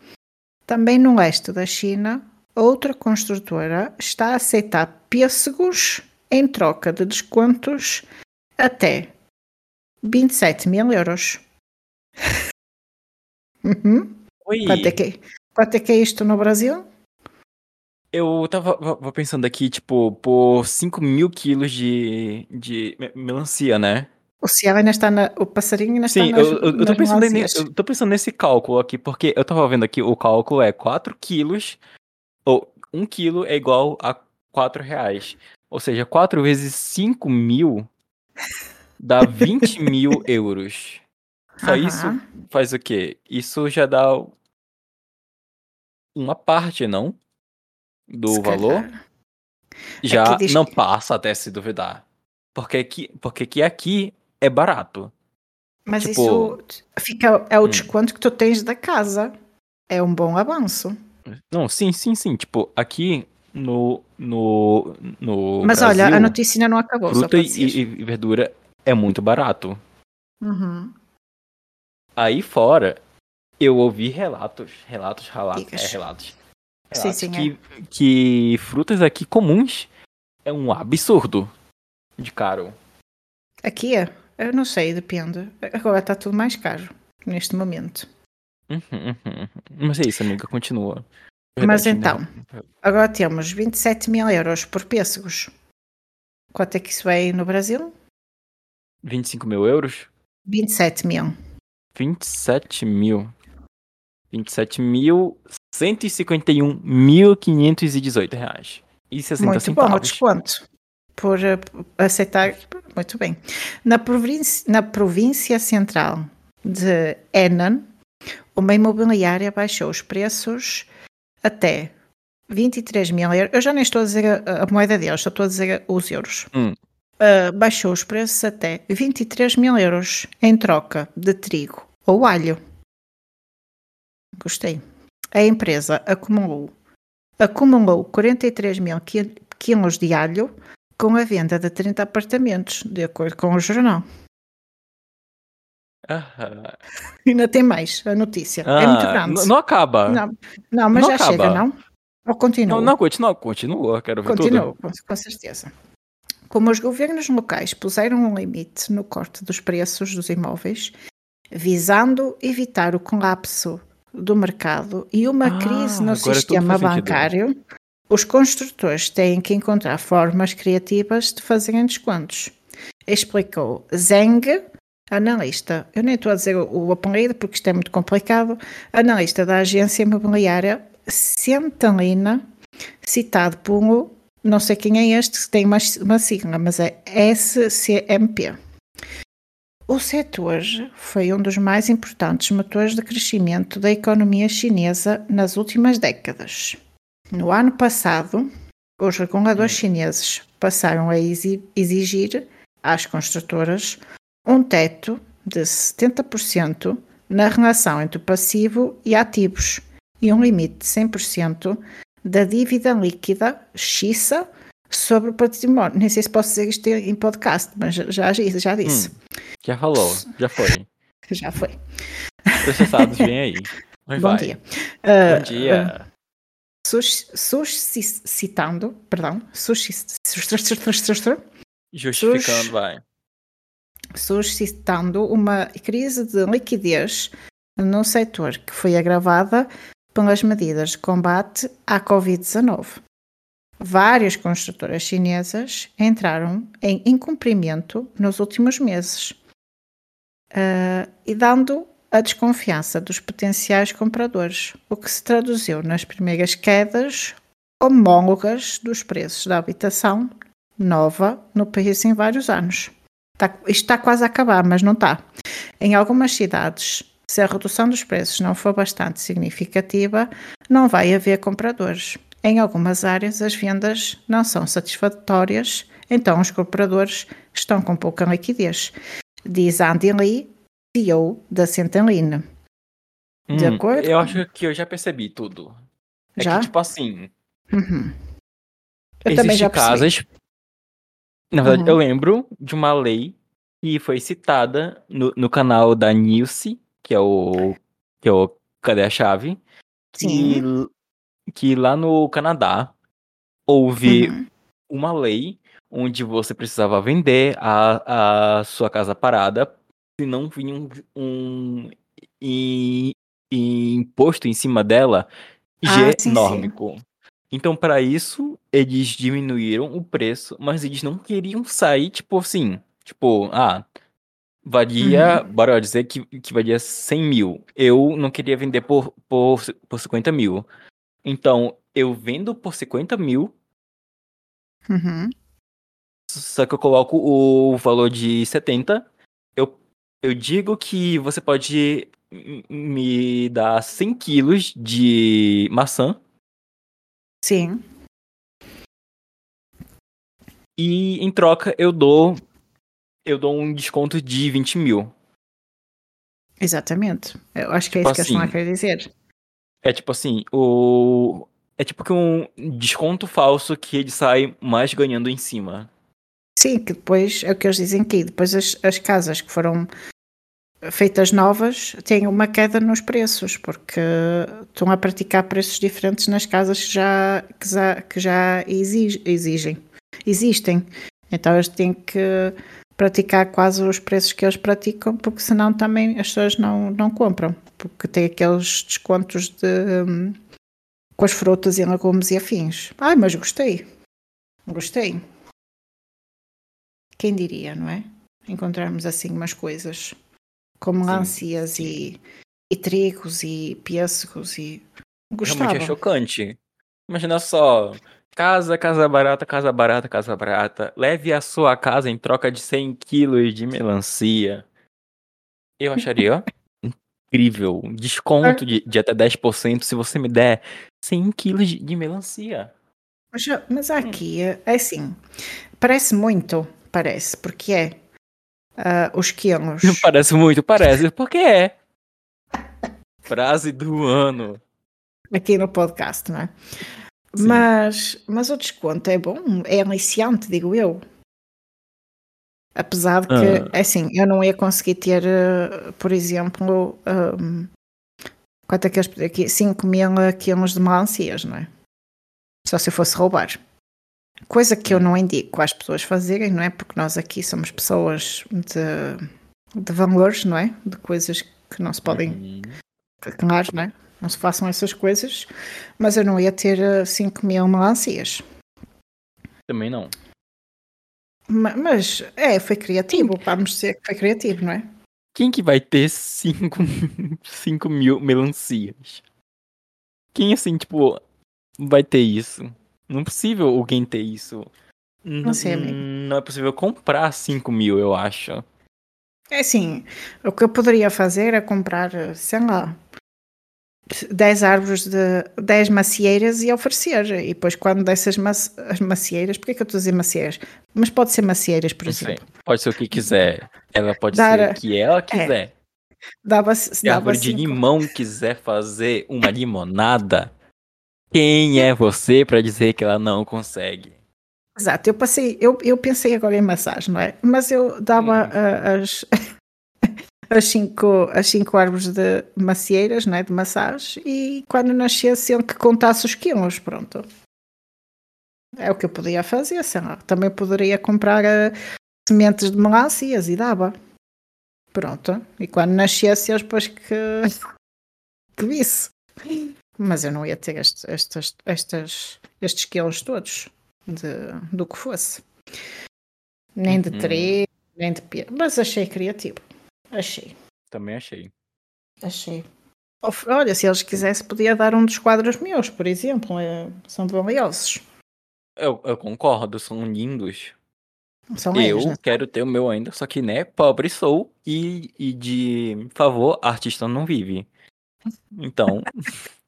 também no leste da China, outra construtora está a aceitar pêssegos em troca de descontos até 27 mil euros. Uhum. Quanto, é que, quanto é que é isto no Brasil? Eu tava, pensando aqui, tipo, por 5 mil quilos de, de me- melancia, né? O Cielo ainda está na. O passarinho ainda Sim, está nas, eu, eu, eu eu tô pensando nesse cálculo aqui, porque eu tava vendo aqui, o cálculo é 4 quilos, ou 1 quilo é igual a 4 reais. Ou seja, 4 vezes 5 mil dá 20 mil euros. Só isso faz o quê? Isso já dá uma parte, não? Do Se valor? calhar. Já diz não que- passa até se duvidar. Porque aqui, porque que aqui é barato. Mas tipo- isso fica, é o Hum. desconto que tu tens da casa. É um bom avanço. Não, sim, sim, sim. Tipo, aqui no, no, no Mas Brasil, olha, a notícia ainda não acabou. só fruta e, dizer. e verdura é muito barato. Uhum. Aí fora, eu ouvi relatos, relatos, relatos, é, Digas. relatos. Sim, relatos sim, é. que, que frutas aqui comuns é um absurdo de caro. Aqui é? Eu não sei, depende. Agora está tudo mais caro neste momento. Uhum, uhum, uhum. Mas é isso, amiga, continua. Mas Verdade, então, né? Agora temos 27 mil euros por pêssegos. Quanto é que isso é aí no Brasil? 25 mil euros? 27 mil. 27 mil. 27 mil 151.518 reais. E 60 Muito bom centavos. desconto. Por eh, aceitar. Muito bem. Na província, na província central de Henan, uma imobiliária baixou os preços até 23 mil euros. Eu já nem estou a dizer a, a moeda deles, estou a dizer os euros. Hum. Uh, baixou os preços até 23 mil euros em troca de trigo ou alho. Gostei. A empresa acumulou, acumulou 43 mil qui- quilos de alho com a venda de 30 apartamentos, de acordo com o jornal. Aham. Ainda tem mais a notícia. é muito Ah, grande. Não acaba. Não, não, mas Não já acaba. chega, não? Ou continua? Não, não, continua, continua. Quero ver Continua, tudo. com, com certeza. Como os governos locais puseram um limite no corte dos preços dos imóveis, visando evitar o colapso do mercado e uma Ah, crise no sistema bancário, os construtores têm que encontrar formas criativas de fazerem descontos. Explicou Zeng, analista, eu nem estou a dizer o apelido porque isto é muito complicado, analista da agência imobiliária Centalina, citado pelo não sei quem é este, que tem uma, uma sigla, mas é SCMP. O setor foi um dos mais importantes motores de crescimento da economia chinesa nas últimas décadas. No ano passado, os reguladores chineses passaram a exigir às construtoras um teto de 70% na relação entre passivo e ativos e um limite de 100% da dívida líquida XISA sobre o património. Nem sei se posso dizer isto em podcast, mas já, já disse. Hum, já falou, já foi. já foi. Processados, vem aí. Mas Bom dia. Uh, Bom dia. Uh, suscitando, perdão, justificando, vai. Suscitando uma crise de liquidez no setor que foi agravada pelas medidas de combate à Covid-19. Várias construtoras chinesas entraram em incumprimento nos últimos meses uh, e dando a desconfiança dos potenciais compradores, o que se traduziu nas primeiras quedas homólogas dos preços da habitação nova no país em vários anos. Está, isto está quase a acabar, mas não está. Em algumas cidades, se a redução dos preços não for bastante significativa, não vai haver compradores. Em algumas áreas, as vendas não são satisfatórias, então os compradores estão com pouca liquidez. Diz Andy Lee, CEO da Centenline. De hum, acordo? Eu acho que eu já percebi tudo. É já? que, tipo assim. Uhum. Eu também já casas. Na verdade, uhum. eu lembro de uma lei que foi citada no, no canal da Nilce, que é o. que é o Cadê a Chave? Sim. Que, lá no Canadá houve uhum. uma lei onde você precisava vender a, a sua casa parada se não vinha um, um, um, imposto em cima dela ah, genômico. Então, para isso, eles diminuíram o preço, mas eles não queriam sair, tipo assim, tipo, ah, valia, uhum. bora dizer que, que valia 100 mil. Eu não queria vender por, por, por 50 mil. Então, eu vendo por 50 mil. Uhum. Só que eu coloco o valor de 70. Eu eu digo que você pode me dar 100 quilos de maçã. Sim. E em troca eu dou eu dou um desconto de 20 mil. Exatamente. Eu acho que é tipo isso assim, que a quer dizer. É tipo assim, o. É tipo que um desconto falso que ele sai mais ganhando em cima. Sim, que depois é o que eles dizem aqui. Depois as, as casas que foram feitas novas têm uma queda nos preços, porque estão a praticar preços diferentes nas casas que já, que já, que já exigem, existem. Então eles têm que praticar quase os preços que eles praticam, porque senão também as pessoas não, não compram, porque tem aqueles descontos de, um, com as frutas e legumes e afins. Ai, mas gostei. Gostei. Quem diria, não é? Encontrarmos assim umas coisas como melancias e, e trigos e pêssegos e gostava. Realmente é chocante. Imagina só, casa, casa barata, casa barata, casa barata. Leve a sua casa em troca de 100 quilos de melancia. Eu acharia incrível. Desconto de, de até 10% se você me der 100 quilos de, de melancia. Mas, mas aqui, é assim, parece muito, parece, porque é uh, os quilos. Parece muito, parece, porque é. Frase do ano. Aqui no podcast, não Mas, mas o desconto é bom, é aliciante, digo eu. Apesar de que, ah. É assim, eu não ia conseguir ter, uh, por exemplo, um, quanto é que eles aqui? 5 mil quilos de melancias, não é? Só se eu fosse roubar. Coisa que eu não indico às pessoas fazerem, não é? Porque nós aqui somos pessoas de, de valores, não é? De coisas que não se podem uhum. claro, não é? Não se façam essas coisas, mas eu não ia ter 5 eh, mil melancias. Também não. Mas, é, foi criativo, vamos dizer que foi criativo, não é? Quem que vai ter 5 mil melancias? Quem, assim, tipo, vai ter isso? Não é possível alguém ter isso. Não sei, amigo. Não é possível comprar 5 mil, eu acho. É assim, o que eu poderia fazer é comprar, sei lá, 10 árvores de 10 macieiras e oferecer. E depois, quando dessas mac as macieiras, porque é que eu estou a dizer macieiras? Mas pode ser macieiras, por sei. exemplo. Pode ser o que quiser. Ela pode Dar- ser o que ela quiser. Dava, Se a árvore de limão quiser fazer uma limonada, quem é você pra dizer que ela não consegue? Exato, eu passei, eu, eu pensei agora em massagem, não é? Mas eu dava Hum. ah, as, as, cinco, as cinco árvores de macieiras, não é? De massagem, e quando nascesse ele que contasse os quilos, pronto. É o que eu podia fazer, sei lá. Também poderia comprar ah, sementes de melancias e dava. Pronto. E quando nascesse eles depois que, que visse. Mas eu não ia ter estes, estes, estes, estes quilos todos de, do que fosse. Nem de Uhum. três, nem de pia. Mas achei criativo. Achei. Também achei. Achei. Olha, se eles quisessem, podia dar um dos quadros meus, por exemplo. é- são valiosos. Eu, eu concordo, são lindos. São eu eles, né? quero ter o meu ainda, só que, né, pobre sou e, e de favor, artista não vive. Então,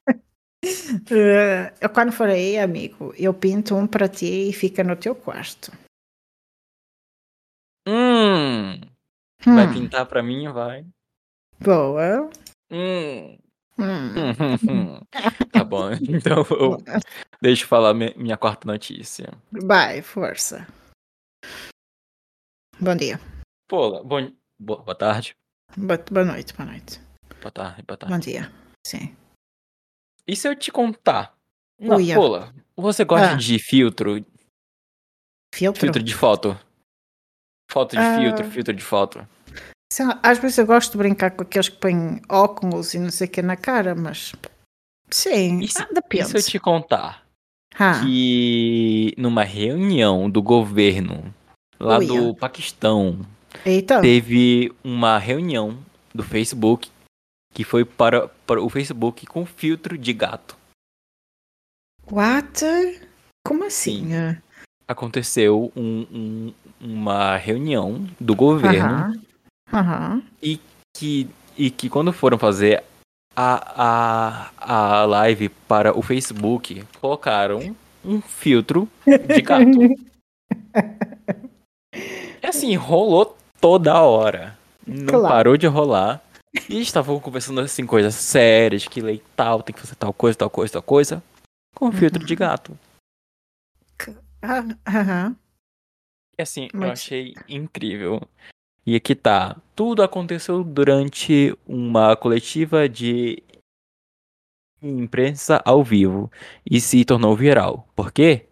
Eh, eu quando for aí, amigo, eu pinto um para ti e fica no teu quarto. hum, vai Hum, pintar pra mim, vai. Boa. Hum, Hum. Tá bom, então eu, deixa eu falar mi- minha quarta notícia. Vai, força. Bom dia. Pô, bom, boa, boa tarde. Boa, boa noite, boa noite. Boa tarde, boa tarde. Bom dia. Sim. E se eu te contar? Não, Uia. Pola, você gosta Ah. de filtro, Filtro? filtro de foto? Foto de Ah. filtro, filtro de foto. Lá, às vezes eu gosto de brincar com aqueles que põem óculos e não sei o que na cara, mas. Sim, se- ah, depende. se eu te contar Ah, que numa reunião do governo lá Uia. do Paquistão Eita, teve uma reunião do Facebook que foi para, para o Facebook com filtro de gato. what? Como assim? Sim. Aconteceu um- um- uma reunião do governo Aham. Aham. que, e que quando foram fazer a, a, a live para o Facebook, colocaram um filtro de gato. É assim, rolou toda hora. Não Claro. parou de rolar. E estavam conversando assim, coisas sérias, que lei tal, tem que fazer tal coisa, tal coisa, tal coisa. Com filtro de gato. Ah, Aham. Assim, eu achei incrível. E aqui tá. Tudo aconteceu durante uma coletiva de imprensa ao vivo e se tornou viral. Por quê?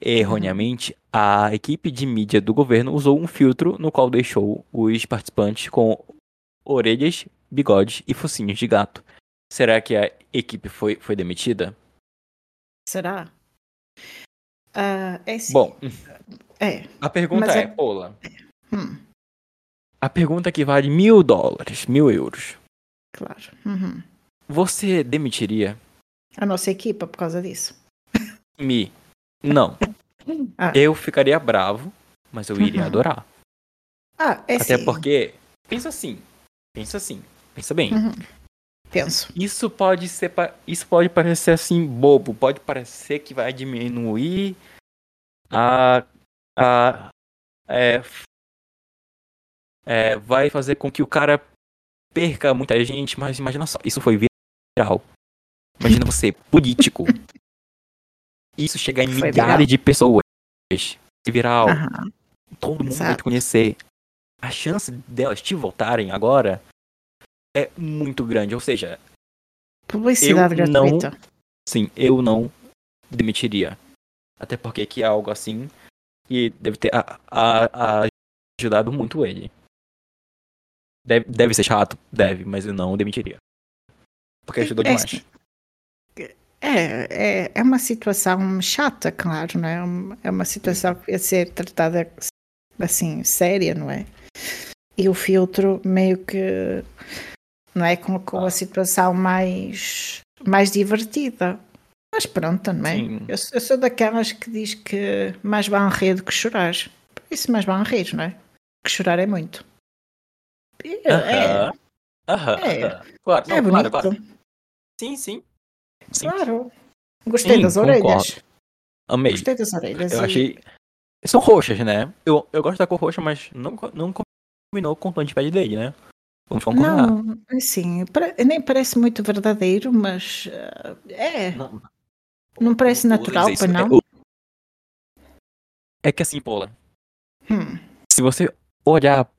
Erroneamente, a equipe de mídia do governo usou um filtro no qual deixou os participantes com orelhas, bigodes e focinhos de gato. Será que a equipe foi, foi demitida? Será? Ah, é sim. Bom, É. a pergunta Mas é, é- Pola, Hum, a pergunta que vale mil dólares, mil euros. claro. Uhum. Você demitiria A nossa equipa por causa disso. me? Não. Ah. Eu ficaria bravo, mas eu iria Uhum. adorar. Ah, é Até sim. porque, pensa assim, pensa assim, pensa bem. Uhum. Penso. Isso pode ser, isso pode parecer assim bobo, pode parecer que vai diminuir a, a é, é, vai fazer com que o cara perca muita gente, mas imagina só, isso foi viral. Imagina você, político. Isso chegar em Foi milhares viral. de pessoas. Se viral, Aham. todo mundo vai Exato. te conhecer. A chance delas te voltarem agora é muito grande. Ou seja, Publicidade Eu não- gratuita. sim, eu não demitiria. Até porque que é algo assim que deve ter a- a- a- ajudado muito ele. Deve, deve ser chato? Deve, mas eu não demitiria. Porque ajudou É, demais. É, é, é uma situação chata, claro, não é? É uma situação que ia ser tratada assim, séria, não é? E o filtro meio que, não é? Colocou Ah. a situação mais, mais divertida. Mas pronto, é? Sim. Eu, eu sou daquelas que diz que mais vão rir do que chorar. Por isso mais vão rir, não é? Que chorar é muito. É, Aham. Aham. É. aham. Claro, é não, bonito. claro, claro. Sim, sim. Sim. Claro. Gostei Sim, das concordo. orelhas. Amei. Gostei das orelhas. Eu e- achei. São roxas, né? Eu, eu gosto da cor roxa, mas não, não combinou com o tom de pele dele, né? Vamos concordar. Não, assim, nem parece muito verdadeiro, mas eh, é, Não. não parece natural, para não? É, que assim, Paula, Hum, se você olhar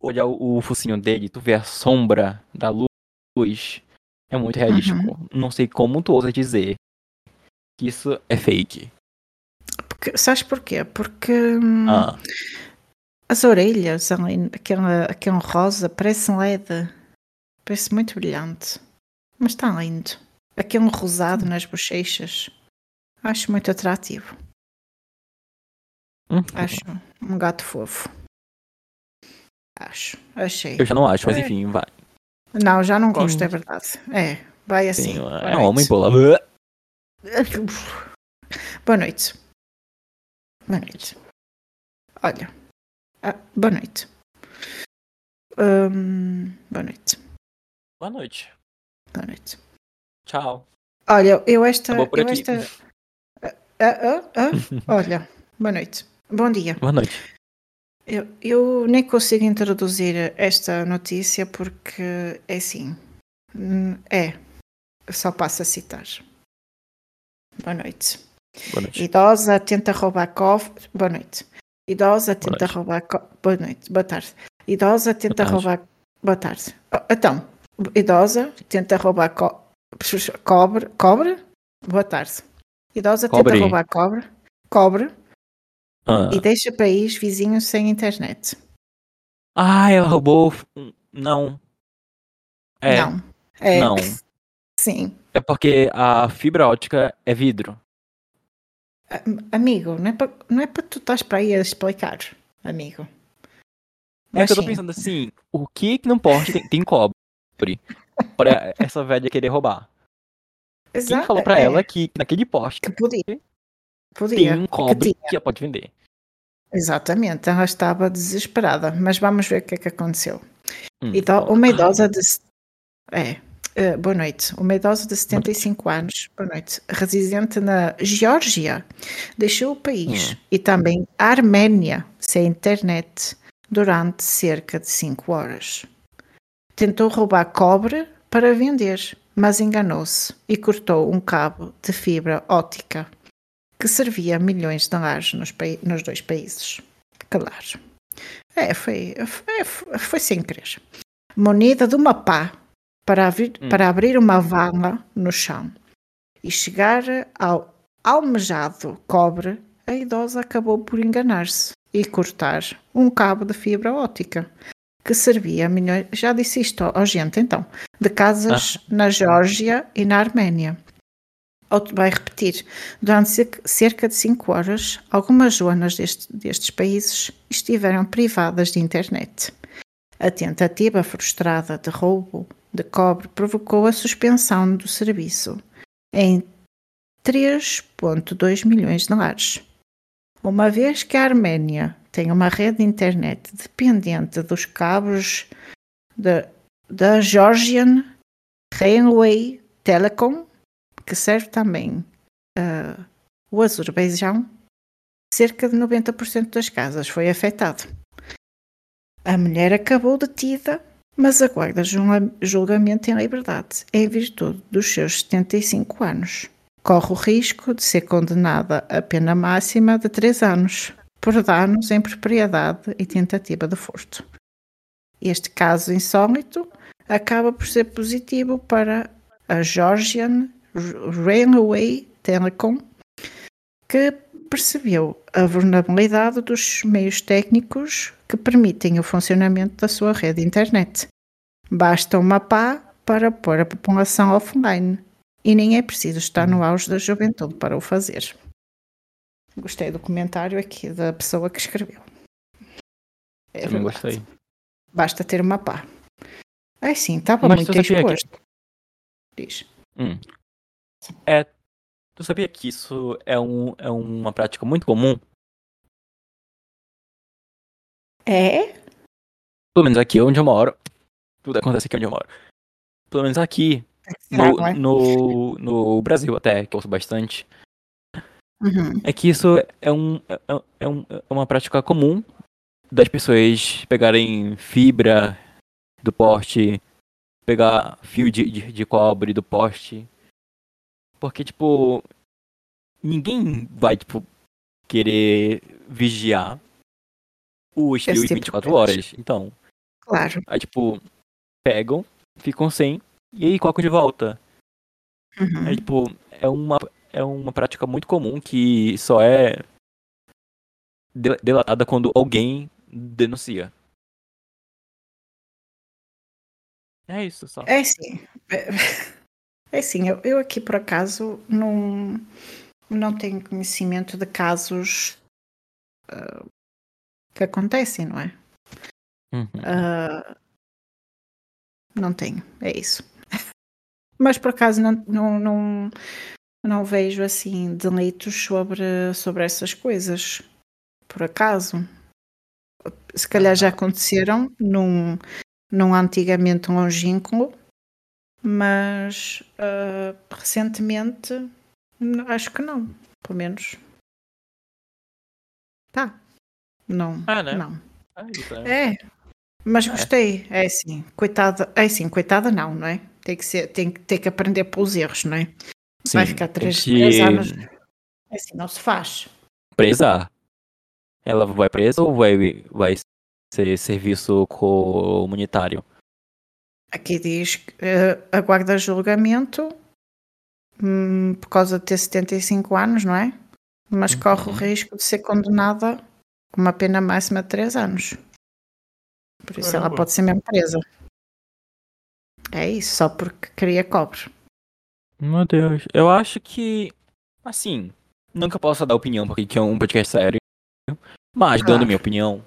olhar o, o focinho dele, tu vê a sombra da luz, é muito realístico. Uhum. Não sei como tu ousa dizer que isso é fake. porque, sabes porquê? Porque hum, Ah, as orelhas, ali, aquela, aquele rosa, parece um LED. Parece muito brilhante. Mas está lindo. Aquele rosado nas bochechas. Acho muito atrativo. hum, Acho um gato fofo. Acho. Achei. eu já não acho, mas É. enfim, vai. Não, já não gosto, Sim. é verdade. É, vai assim. Sim, é noite. homem, Paula. Boa noite. Boa noite. Olha. Ah, boa noite. Hum, boa noite. Boa noite. Boa noite. Tchau. Olha, eu esta. Eu aqui. esta ah, ah, ah, olha, boa noite. Bom dia. Boa noite. Eu, eu nem consigo introduzir esta notícia porque é assim. hum, É. Só passo a citar. Boa noite. Boa noite. Idosa tenta roubar cofre. Boa noite. Idosa tenta noite. roubar. Boa noite. Boa tarde. Idosa tenta tarde. roubar. Boa tarde. Oh, Então, idosa tenta roubar co... cobre. Cobre? Boa tarde. Idosa Cobre. tenta roubar cobre. Cobre Ah, e deixa país vizinho sem internet. Ah, ela roubou. Não. É. Não. É, Não. Sim. É porque a fibra ótica é vidro. Amigo, não é para não é para tu estás para aí a explicar, amigo. É Mas que eu tô pensando assim, o que que não pode tem, tem cobre pra essa velha querer roubar? Quem Exato, falou pra é, ela que naquele poste que podia. tem Podia. um que cobre tinha. que ela pode vender? Exatamente, ela estava desesperada, mas vamos ver o que é que aconteceu. Hum, Então, uma idosa de. É, eh, boa noite. Uma idosa de 75 anos, boa noite, residente na Geórgia, deixou o país Hum. e também a Arménia sem internet durante cerca de 5 horas. Tentou roubar cobre para vender, mas enganou-se e cortou um cabo de fibra óptica que servia a milhões de lares nos, nos dois países. Claro. É, foi, foi, foi sem querer. Munida de uma pá para abrir, Hum. para abrir uma vala no chão e chegar ao almejado cobre, a idosa acabou por enganar-se e cortar um cabo de fibra óptica que servia a milhões, já disse isto ó gente então, de casas na Geórgia e na Arménia. Outro vai repetir. Durante cer- cerca de 5 horas, algumas zonas deste- destes países estiveram privadas de internet. A tentativa frustrada de roubo de cobre provocou a suspensão do serviço em 3,2 milhões de lares. Uma vez que a Arménia tem uma rede de internet dependente dos cabos da, Georgian Railway Telecom, que serve também ah, o Azerbaijão, cerca de 90% das casas foi afetado. A mulher acabou detida, mas aguarda julga- julgamento em liberdade, em virtude dos seus 75 anos. Corre o risco de ser condenada a pena máxima de 3 anos por danos em propriedade e tentativa de furto. Este caso insólito acaba por ser positivo para a Georgian Railway Telecom, que percebeu a vulnerabilidade dos meios técnicos que permitem o funcionamento da sua rede internet. Basta uma pá para pôr a população offline e nem é preciso estar no auge da juventude para o fazer. Gostei do comentário aqui da pessoa que escreveu. É Também verdade. gostei. Basta ter uma pá. É sim, estava muito sabia que- exposto. Diz. Hum. É, tu sabia que isso é, um, é uma prática muito comum? É? Pelo menos aqui onde eu moro. Tudo acontece aqui onde eu moro. Pelo menos aqui, no, Será, não é? no, no Brasil até, que eu ouço bastante. Uhum. É que isso é, um, é, é um, é uma prática comum das pessoas pegarem fibra do poste, pegar fio de, de, de cobre do poste. Porque, tipo, ninguém vai, tipo, querer vigiar os Esse tipo de 24 coisas. horas. Então, Claro. aí, tipo, pegam, ficam sem, e aí colocam de volta. Uhum. É tipo, é uma, é uma prática muito comum que só é de- delatada quando alguém denuncia. É isso só. É assim. É, é assim, eu, eu aqui por acaso não, não tenho conhecimento de casos ah, que acontecem, não é? Uhum. Ah, não tenho, é isso. Mas por acaso não, não, não, não vejo assim delitos sobre, sobre essas coisas. Por acaso. Se calhar já aconteceram num, num antigamente longínquo, mas ah, recentemente acho que não, pelo menos. Tá. Não. Ah, né? Não. É isso, é. Mas É. gostei. É assim, coitada. É assim, coitada não, não é? Tem que, ser, tem ter que aprender pelos erros, não é? Vai Sim, ficar tem três, que três anos. É assim, não se faz. presar. Ela vai presa ou vai, vai ser serviço comunitário? Aqui diz que eh, aguarda julgamento hum, por causa de ter 75 anos, não é? Mas Uhum. corre o risco de ser condenada com uma pena máxima de 3 anos. Por isso ela Caramba. pode ser mesmo presa. É isso, só porque queria cobre. Meu Deus, eu acho que, assim, nunca posso dar opinião porque aqui é um podcast sério. Mas, dando Claro. minha opinião,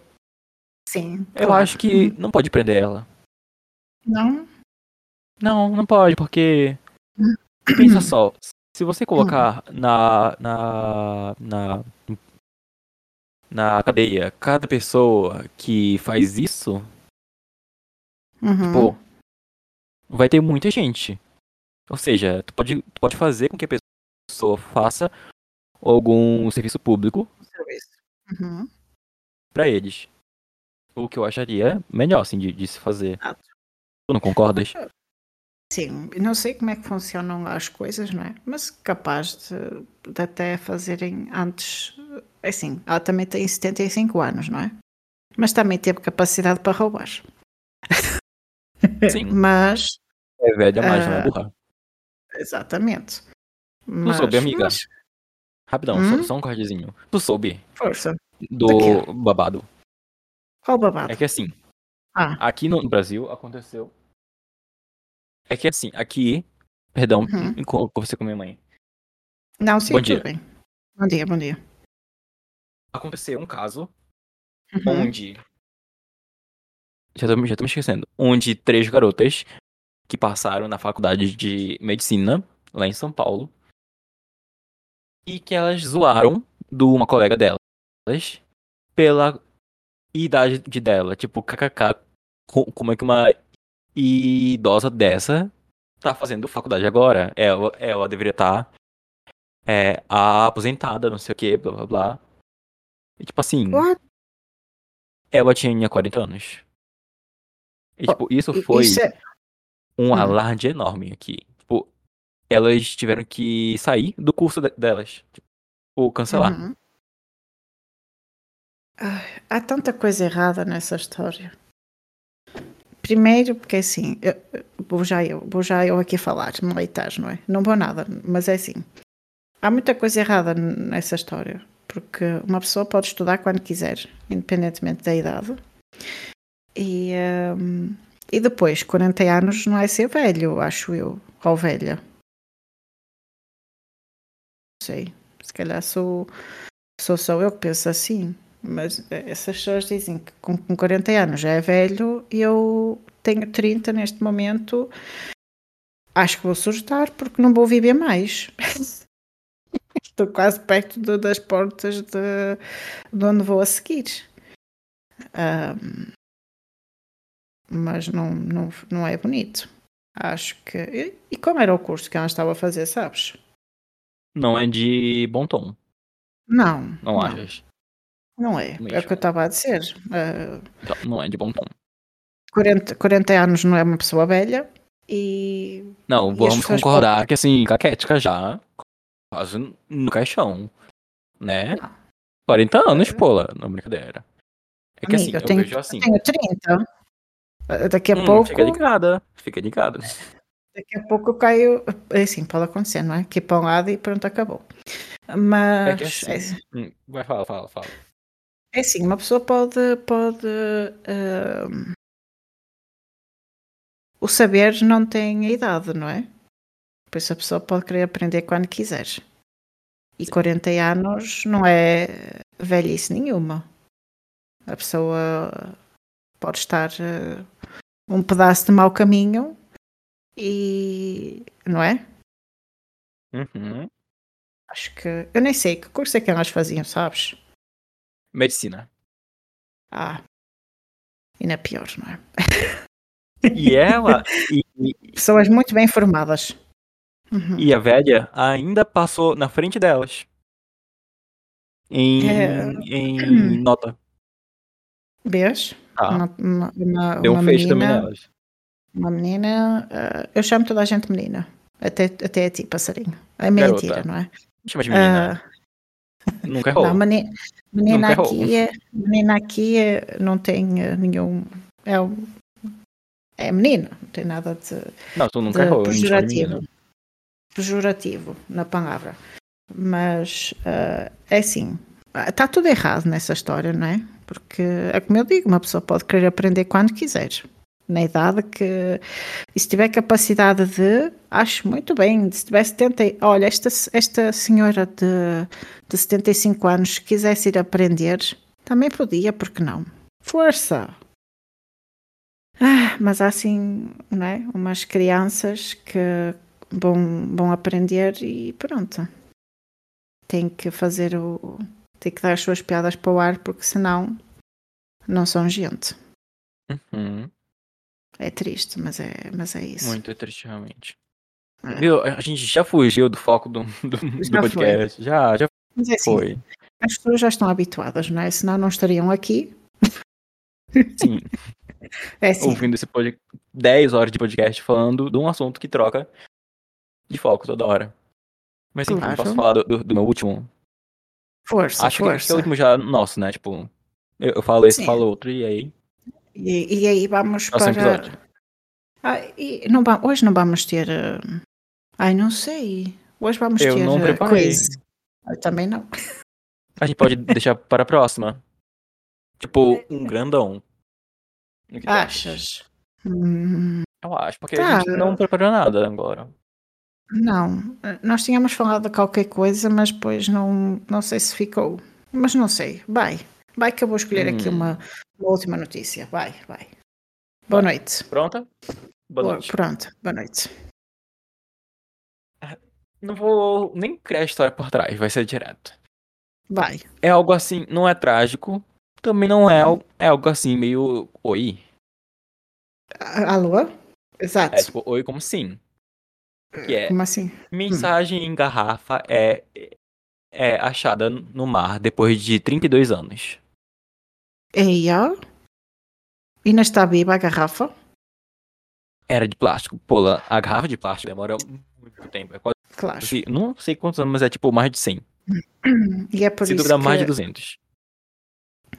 Sim. eu claro. acho que não pode prender ela. Não? Não, não pode, porque. Pensa só, se você colocar na. na. na. Na cadeia cada pessoa que faz isso, Uhum. pô, vai ter muita gente. Ou seja, tu pode, tu pode fazer com que a pessoa faça algum serviço público Serviço. Uhum. pra eles. O que eu acharia melhor, assim, de, de se fazer. Exato. Tu não concordas? Sim, não sei como é que funcionam as coisas, não é? Mas capaz de, de até fazerem antes. é Assim, ela também tem 75 anos, não é? Mas também teve capacidade para roubar. Sim. Mas, É velha, mas não é Ah, burra. exatamente. Tu Mas, soube, amiga? mas, Rapidão, Hum? só, só um cortezinho. Tu soube força. do quê? babado. Qual o babado? É que assim, Ah, aqui no Brasil aconteceu. É que assim, aqui. Perdão, Uhum. co- conversei com minha mãe. não, sim, Bom dia. bem. Bom dia, bom dia. Aconteceu um caso Uhum. onde. Já tô, já tô me esquecendo. Onde três garotas que passaram na faculdade de medicina, lá em São Paulo, e que elas zoaram de uma colega delas pela idade de dela. Tipo, kkk, co- como é que uma idosa dessa tá fazendo faculdade agora? Ela, ela deveria estar é, aposentada, não sei o que, blá blá blá. E, tipo assim, What? ela tinha 40 anos. E, Oh, tipo, isso I- foi Isso é. um Hum. alarde enorme aqui. Tipo, elas tiveram que sair do curso de- delas. Tipo, cancelar. Uhum. Ai, há tanta coisa errada nessa história. Primeiro, porque assim, eu- vou já eu, vou já eu aqui falar, militar, não é? Não vou nada, mas é assim. Há muita coisa errada nessa história, porque uma pessoa pode estudar quando quiser, independentemente da idade. E, hum, e depois, 40 anos não é ser velho, acho eu, ou velha. Não sei, se calhar sou, sou só eu que penso assim. Mas eh, essas pessoas dizem que com, com 40 anos já é velho e eu tenho 30 neste momento. acho que vou surtar porque não vou viver mais. Estou quase perto de, das portas de, de, onde vou a seguir. Um, mas não, não, não é bonito. Acho que. E, e como era o curso que ela estava a fazer, sabes? Não é de bom tom. Não. Não, não. achas? Não é. Mesmo. É o que eu estava a dizer. Uh, não é de bom tom. 40, 40 anos não é uma pessoa velha e. Não, vamos concordar que assim, caquética já, quase no caixão, né? Não. 40 anos, é. pô, não brincadeira. É que Amiga, assim, eu, tenho, vejo assim. Eu tenho 30. Daqui a hum, pouco. Fica ligada, fica ligado. Daqui a pouco eu caio. É assim, pode acontecer, não é? Que para um lado e pronto, acabou. Mas. É que assim, é... Hum, vai, fala, fala, fala. É assim, uma pessoa pode. pode uh, o saber não tem idade, não é? Por isso a pessoa pode querer aprender quando quiser. E 40 anos não é velhice nenhuma. A pessoa pode estar uh, um pedaço de mau caminho e. não é? Uhum. Acho que. Eu nem sei que curso é que elas faziam, sabes? Medicina. Ah. Ainda é pior, não é? E ela. e, e, Pessoas muito bem formadas. Uhum. E a velha ainda passou na frente delas. Em, é... em nota. Vês? Ah. Uma, uma, uma, Deu um fecho também nelas. Uma menina. Uh, eu chamo toda a gente menina. Até, até a ti, passarinho. É mentira, Garota. não é? Chama de menina. Uh... Nunca errou. Não, menina, menina Nunca aqui, é, menina aqui é, não tem nenhum. É, é menina, não tem nada de. Não, tu nunca errou. Pejorativo. Pejorativo na palavra. Mas uh, é assim, está tudo errado nessa história, não é? Porque é como eu digo, uma pessoa pode querer aprender quando quiser. Na idade que. E se tiver capacidade de. Acho muito bem. Se tiver 70. Olha, esta, esta senhora de, de 75 anos, se quisesse ir aprender, também podia, porque não? Força! Ah, mas há assim, não é? Umas crianças que vão, vão aprender e pronto. Tem que fazer o. Tem que dar as suas piadas para o ar, porque senão não são gente. Uhum. É triste, mas é, mas é isso. Muito triste, realmente. É. Viu, a gente já fugiu do foco do, do, do podcast. Foi. Já, já mas é assim, foi. As pessoas já estão habituadas, não é? Senão não estariam aqui. Sim. É assim. Ouvindo esse podcast, 10 horas de podcast falando de um assunto que troca de foco toda hora. Mas enfim, claro. posso falar do, do, do, meu último? Força, Acho força. que é o último já nosso, né? Tipo, eu, eu falo esse, Sim. falo outro, e aí? E, e aí vamos para... Ah, e não, hoje não vamos ter... Uh... Ai, não sei. Hoje vamos eu ter não uh, preparei. quiz. Eu também não. A gente pode deixar para a próxima. Tipo, um grandão. Achas? Hum, eu acho, porque tá. a gente não preparou nada agora. Não, nós tínhamos falado de qualquer coisa, mas depois não, não sei se ficou. Mas não sei, vai. Vai que eu vou escolher hum. aqui uma, uma, última notícia. Vai, vai. Boa noite. Pronta? Boa noite. Pronto, boa noite. Não vou nem criar a história por trás, vai ser direto. Vai. É algo assim, não é trágico, também não é, é algo assim meio oi. Alô? Exato. É tipo oi como sim. Que é como assim? Mensagem hum. em garrafa é, é achada no mar depois de 32 anos. Eia? Ainda está viva a garrafa? Era de plástico. Pô, a garrafa de plástico demora muito tempo. É quase, claro. Não sei quantos anos, mas é tipo mais de 100. E é por Se isso duvidar que... mais de 200.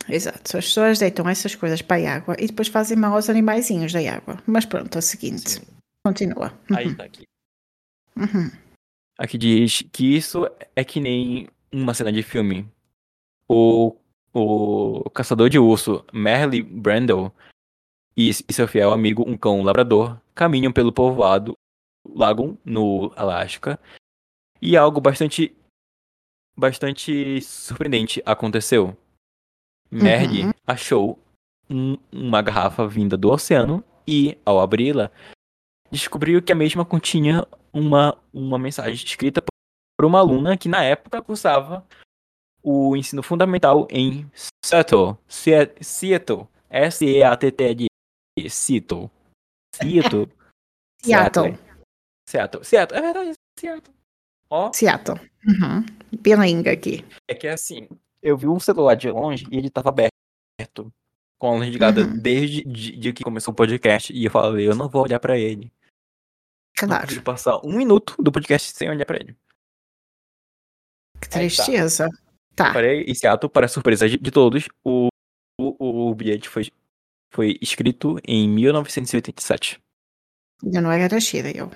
Exato. As pessoas deitam essas coisas para a água e depois fazem mal aos animaizinhos da água. Mas pronto, é o seguinte. Sim. Continua. Aí uhum. tá aqui. Uhum. Aqui diz que isso é que nem uma cena de filme. O, o caçador de urso Merle Brandle e, e seu fiel amigo, um cão labrador, caminham pelo povoado Lagoon, no Alasca, e algo bastante bastante surpreendente aconteceu. Merle uhum. achou um, uma garrafa vinda do oceano e, ao abri-la, descobriu que a mesma continha uma, uma mensagem escrita por uma aluna que na época cursava o ensino fundamental em Seattle, Seattle, S-E-A-T-T-L, Seattle, Seattle, Seattle. Seattle, Seattle, é verdade, Seattle. Ó. Seattle. Uhum. Bilingue aqui. É que assim, eu vi um celular de longe e ele tava aberto, com a luz ligada Uhum. desde de, de que começou o podcast. E eu falei, eu não vou olhar pra ele. Claro. consigo passar um minuto do podcast sem olhar pra ele. Que Aí tá. Tá. Parei Seattle, para surpresa de, de todos, o, o, o bilhete foi, foi escrito em 1987. Eu não era nascida, eu.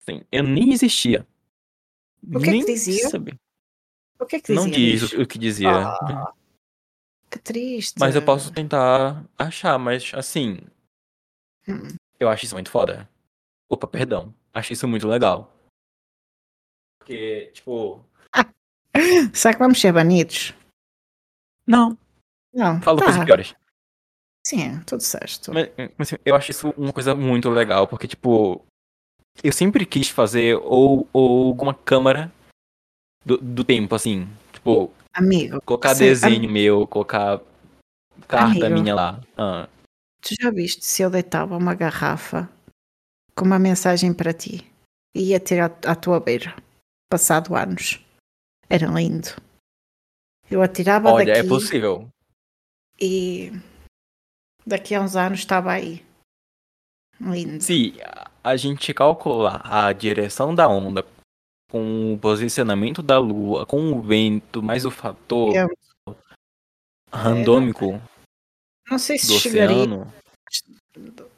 Sim, eu nem existia. O que é que nem dizia? sabia. O que é que dizia? Não diz o, que dizia. Ah, que triste. Mas eu posso tentar achar, mas assim, Hum. eu acho isso muito foda. Opa, perdão. Acho isso muito legal. Porque, tipo. Será que vamos ser banidos? Não, Não. falo tá. coisas piores. Sim, tudo certo. Mas, mas, eu acho isso uma coisa muito legal, porque, tipo, eu sempre quis fazer ou, ou alguma câmara do, do tempo, assim. Tipo, Amigo, colocar desenho meu, colocar carta Amigo. minha lá. Ah, tu já viste se eu deitava uma garrafa com uma mensagem para ti e ia ter à, à tua beira, passado anos? Era lindo. Eu atirava olha, daqui é possível. e daqui a uns anos estava aí. Lindo. Se a- gente calcular a direção da onda com o posicionamento da lua, com o vento, mais o fator É. randômico Não sei se do chegaria. oceano,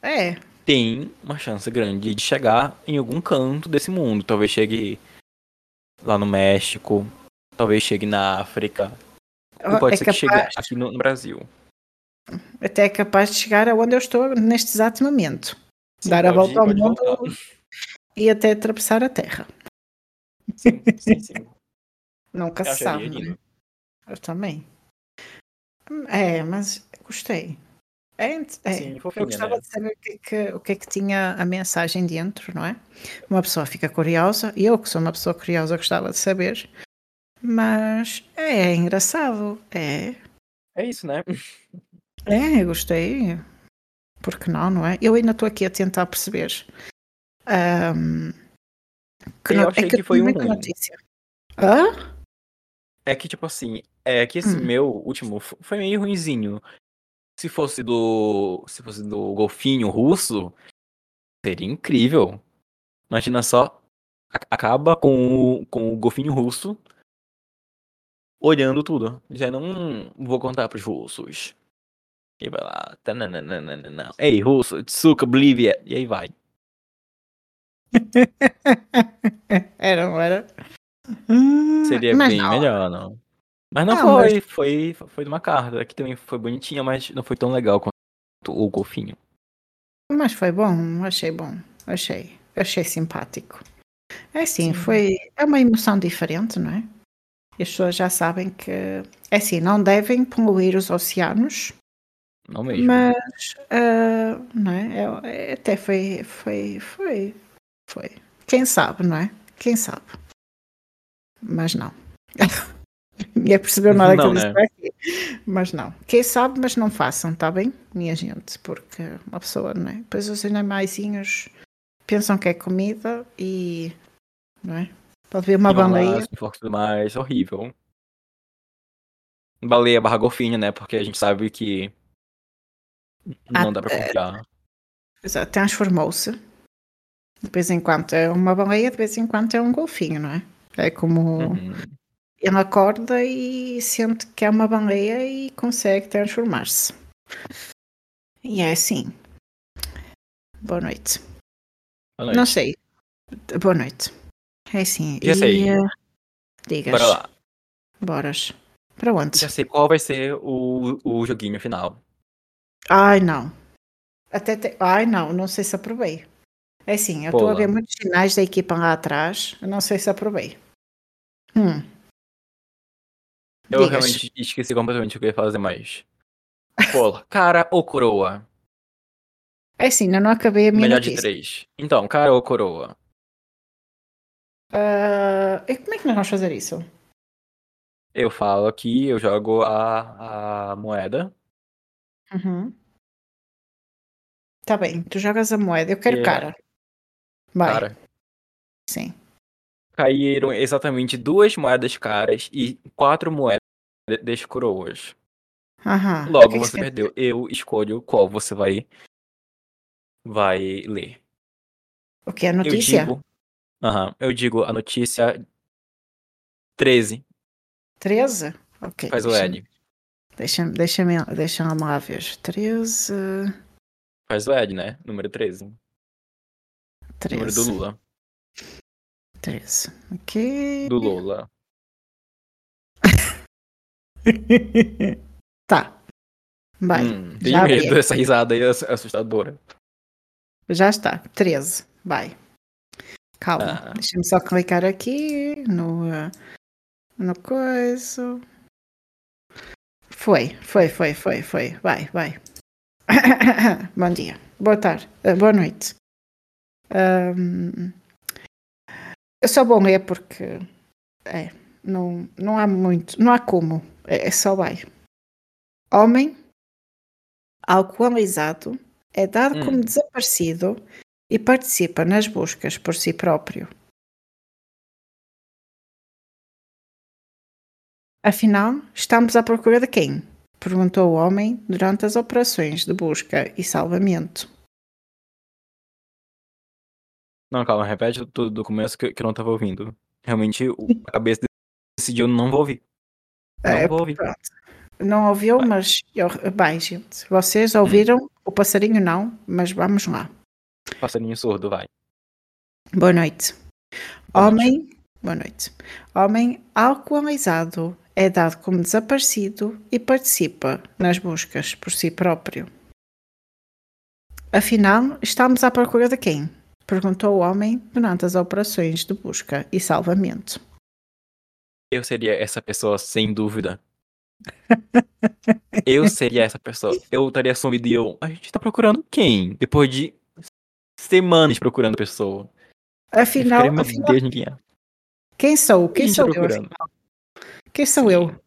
É, tem uma chance grande de chegar em algum canto desse mundo. Talvez chegue lá no México, talvez chegue na África, pode é ser que chegue capaz, aqui no, Brasil. até é capaz de chegar aonde eu estou neste exato momento. Sim, Dar a volta ao mundo voltar. e até atravessar a Terra. Sim, sim, sim. Nunca se sabe, né? Eu também. É, mas gostei. É, é. Sim, eu gostava né? de saber o que, é que, o que é que tinha a mensagem dentro, não é? Uma pessoa fica curiosa, e eu que sou uma pessoa curiosa gostava de saber, mas é, engraçado, é, É isso, né? é, eu gostei, porque não, não é? Eu ainda estou aqui a tentar perceber. ahm, que Eu não- achei é que eu foi um ruim. notícia. Hã? É que, tipo assim, é que esse Hum. meu último foi meio ruinzinho. Se fosse do. Se fosse do golfinho russo, seria incrível. Imagina só. Acaba com o, com o golfinho russo olhando tudo. Já não vou contar pros russos. E vai lá. tananana, Ei, russo, Tsuka, Bolívia. E aí vai. Era, não era? Seria Mas bem não. melhor, não. Mas não Não, foi, foi, foi de uma carta. Aqui também foi bonitinha, mas não foi tão legal quanto o golfinho. Mas foi bom, achei bom, achei, achei simpático. É assim, Sim. foi, é uma emoção diferente, não é? E as pessoas já sabem que, é assim, não devem poluir os oceanos, Não mesmo. mas, ah, não é? É- é- Até foi, foi, foi, foi. Quem sabe, não é? Quem sabe? Mas não. Ninguém percebeu nada que eu disse né? aqui. Mas não. Quem sabe, mas não façam, tá bem, minha gente? Porque uma pessoa, não é? Depois os animaizinhos pensam que é comida e. Não é? Pode ver uma lá, baleia. tudo mais, horrível. Baleia barra golfinho, né? Porque a gente sabe que não Ah, dá pra confiar. Exato, Transformou-se. De vez em quando é uma baleia, de vez em quando é um golfinho, não é? É como Uhum. ele acorda e sente que é uma baleia e consegue transformar-se. E é assim. Boa noite. Boa noite. Não sei. Boa noite. É assim. Já e, sei. eh, digas. Bora lá. Boras. Para onde? Já sei qual vai ser o, o joguinho final. Ai, não. Até te- Ai, não. Não sei se aprovei. É assim, eu estou a ver muitos sinais da equipa lá atrás. Eu não sei se aprovei. Hum. Eu Digas. realmente esqueci completamente o que eu ia fazer mais. Pô, cara ou coroa? É assim, ainda não acabei a minha Melhor de notícia. três. Então, cara ou coroa? Ah, e como é que nós vamos fazer isso? Eu falo aqui, eu jogo a, a moeda. Uhum. Tá bem, tu jogas a moeda. Eu quero É. cara. Vai, Cara, sim. caíram exatamente duas moedas caras e quatro moedas coroas. Aham. Logo que que você você- perdeu. Eu escolho qual você vai vai ler. O que é Eu notícia? digo, aham, eu digo a notícia 13. 13? Ok. Faz o Ed. Deixa-me deixa deixa lá ver. 13. Faz o Ed, né? Número 13. Número do 13. Lula. 13. Ok. Do Lula. tá. Vai. Hum, tenho medo dessa risada aí ass- assustadora. Já está. 13. Vai. Calma. Ah. Deixa-me só clicar aqui no. No coisa. Foi, foi, foi, foi, foi. Vai, vai. Bom dia. Boa tarde. Uh, boa noite. Eu só vou ler porque. É. Não, não há muito. Não há como. É, é só vai. Homem alcoolizado é dado Hum. como desaparecido e participa nas buscas por si próprio. Afinal, estamos à procura de quem? Perguntou o homem durante as operações de busca e salvamento. Não, calma, repete tudo do começo que, que eu não tava ouvindo. Realmente, a cabeça decidiu, não vou ouvir. Não É, vou ouvir. pronto. Não ouviu, mas eu, bem, gente, vocês ouviram o passarinho não, mas vamos lá. Passarinho surdo, vai. Boa noite. Boa noite. Homem, boa noite. Homem alcoolizado é dado como desaparecido e participa nas buscas por si próprio. Afinal, estamos à procura de quem? Perguntou o homem durante as operações de busca e salvamento. Eu seria essa pessoa, sem dúvida. Eu seria essa pessoa. Eu estaria sumido e eu. A gente tá procurando quem? Depois de semanas procurando pessoa. Eu Afinal, ficaria, meu afinal Deus, ninguém é. quem sou? Quem sou eu? afinal? Quem sou eu?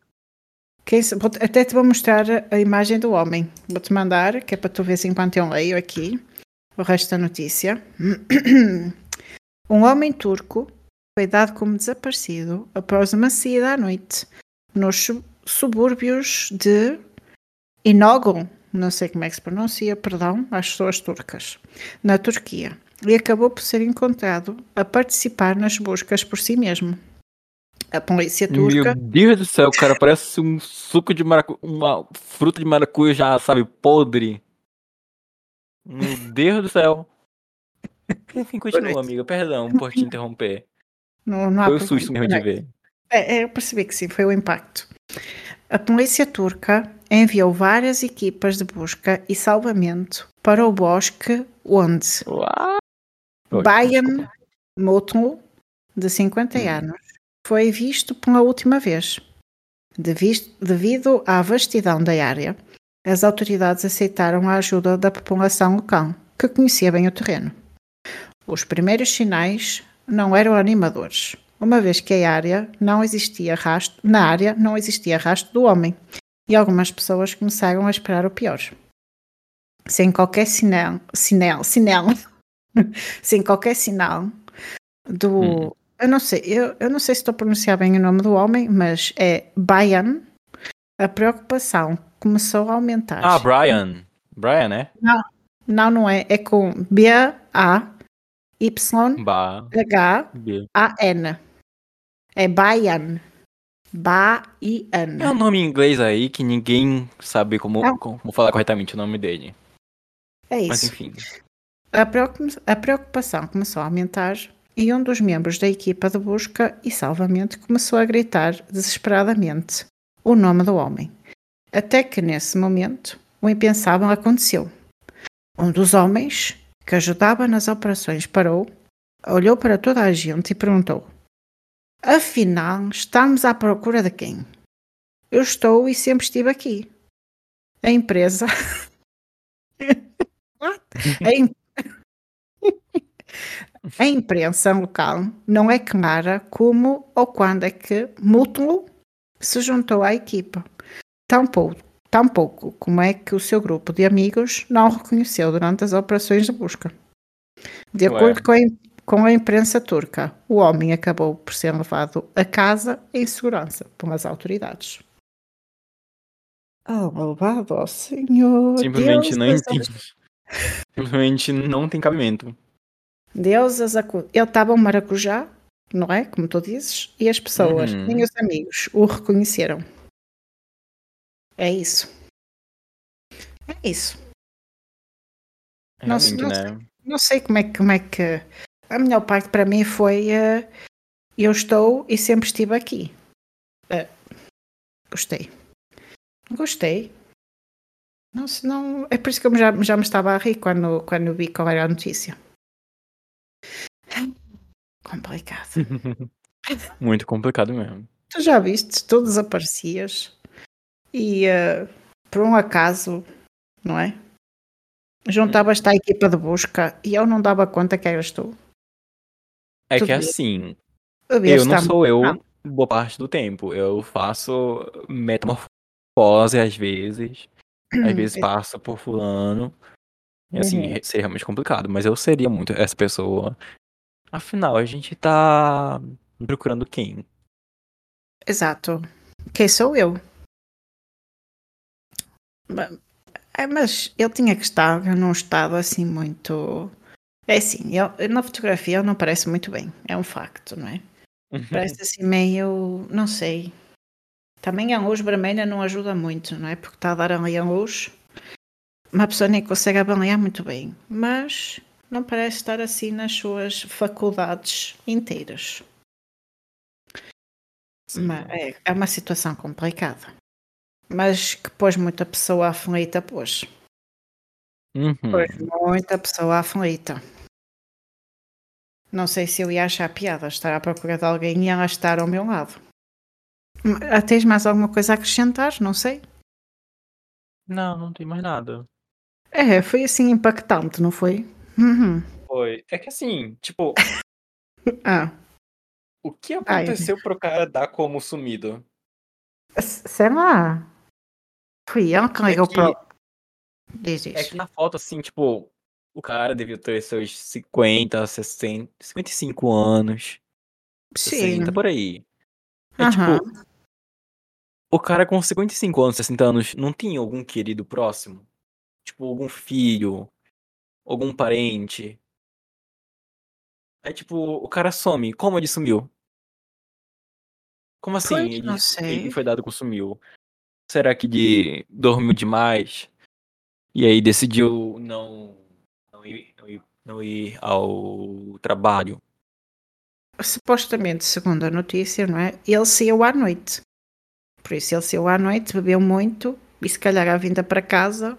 Quem Até te vou mostrar a imagem do homem. Vou-te mandar, que é para tu ver enquanto eu leio aqui o resto da notícia. Um homem turco foi dado como desaparecido após uma saída à noite nos sub- subúrbios de Inogul, não sei como é que se pronuncia, perdão, às pessoas turcas, na Turquia, e acabou por ser encontrado a participar nas buscas por si mesmo. A polícia turca Meu Deus do céu, cara, parece um suco de maracu... uma fruta de maracujá, já, sabe, podre. Meu Deus do céu. Enfim, continua, amiga. Perdão por te interromper. não, não Foi o susto mesmo de ver. É, é, eu percebi que sim, foi o impacto. A polícia turca enviou várias equipas de busca e salvamento para o bosque onde Bayan. Mutlu, de 50 Hum. anos, foi visto pela última vez. Devido à vastidão da área, as autoridades aceitaram a ajuda da população local, que conhecia bem o terreno. Os primeiros sinais não eram animadores, uma vez que a área não existia rastro, na área não existia rastro do homem, e algumas pessoas começaram a esperar o pior. Sem qualquer sinal, sinal, sinal, sem qualquer sinal do. Hum. Eu não sei, eu, eu não sei se estou a pronunciar bem o nome do homem, mas é Bayan. A preocupação começou a aumentar. Ah, Brian. Brian, né? Não, não é. É com B-A-Y-H-A-N. É Bayan. Bayan. É um nome em inglês aí que ninguém sabe como, como falar corretamente o nome dele. É Mas isso. enfim. A preocupa- a preocupação começou a aumentar e um dos membros da equipa de busca e salvamento começou a gritar desesperadamente o nome do homem. Até que nesse momento o impensável aconteceu. Um dos homens que ajudava nas operações parou, olhou para toda a gente e perguntou: Afinal, estamos à procura de quem? Eu estou e sempre estive aqui. A empresa. A, im- a imprensa local não é clara como ou quando é que Mútuo se juntou à equipa. Tampouco, tampouco como é que o seu grupo de amigos não o reconheceu durante as operações de busca. De acordo com a, com a imprensa turca, o homem acabou por ser levado a casa em segurança pelas autoridades. Oh, malvado, oh senhor! Simplesmente Deus não entende. Simplesmente não tem cabimento. Deus as acu... Ele estava um maracujá, não é? Como tu dizes, e as pessoas, Uhum. nem os amigos, o reconheceram. É isso. É isso. Não se- Realmente, não né? Não sei como é, como é que. A melhor parte para mim foi. eh, eu estou e sempre estive aqui. Eh, gostei. Gostei. Não, se não, é por isso que eu já, já me estava a rir quando, quando vi qual era a notícia. Complicado. Muito complicado mesmo. Tu já viste, tu desaparecias e eh, por um acaso, não é? Juntavas-te à equipa de busca e eu não dava conta que eras tu. É Tudo que bem. assim, Devias eu não sou eu boa parte do tempo. Eu faço metamorfose às vezes. Às vezes É. passo por fulano. E assim, Uhum. seria realmente complicado. Mas eu seria muito essa pessoa. Afinal, a gente tá procurando quem? Exato. Quem sou eu? É, Mas eu tinha que estar num estado assim muito. É assim, eu- na fotografia ele não parece muito bem, é um facto, não é? Parece assim meio. não sei. Também a luz vermelha não ajuda muito, não é? Porque está a dar ali a luz. Uma pessoa nem consegue avaliar muito bem, mas não parece estar assim nas suas faculdades inteiras. Sim. Ma- é, é uma situação complicada. Mas que pôs muita pessoa aflita, pôs. Uhum. Pôs muita pessoa aflita. Não sei se eu ia achar piada estar à procura de alguém e ela estar ao meu lado. Ah, Tens mais alguma coisa a acrescentar? Não sei. Não, não tem mais nada. É, foi assim impactante, não foi? Uhum. Foi. É que assim, tipo, Ah, o que Ai. aconteceu pro cara dar como sumido? sei lá. Fui ela que ligou que- para. o- Diz É que na foto, assim, tipo, o cara devia ter seus 50, 60, 55 anos. Sim. 60 por aí. É Aham. tipo, o cara com 55 anos, 60 anos, não tinha algum querido próximo? Tipo, algum filho, algum parente. É tipo, o cara some. Como ele sumiu? Como assim ele, não sei. ele foi dado com sumiu? Será que ele dormiu demais? E aí decidiu não, não, ir, não, ir, não ir ao trabalho? supostamente, segundo a notícia, não é? Ele saiu à noite. Por isso, ele saiu à noite, bebeu muito e se calhar à vinda para casa,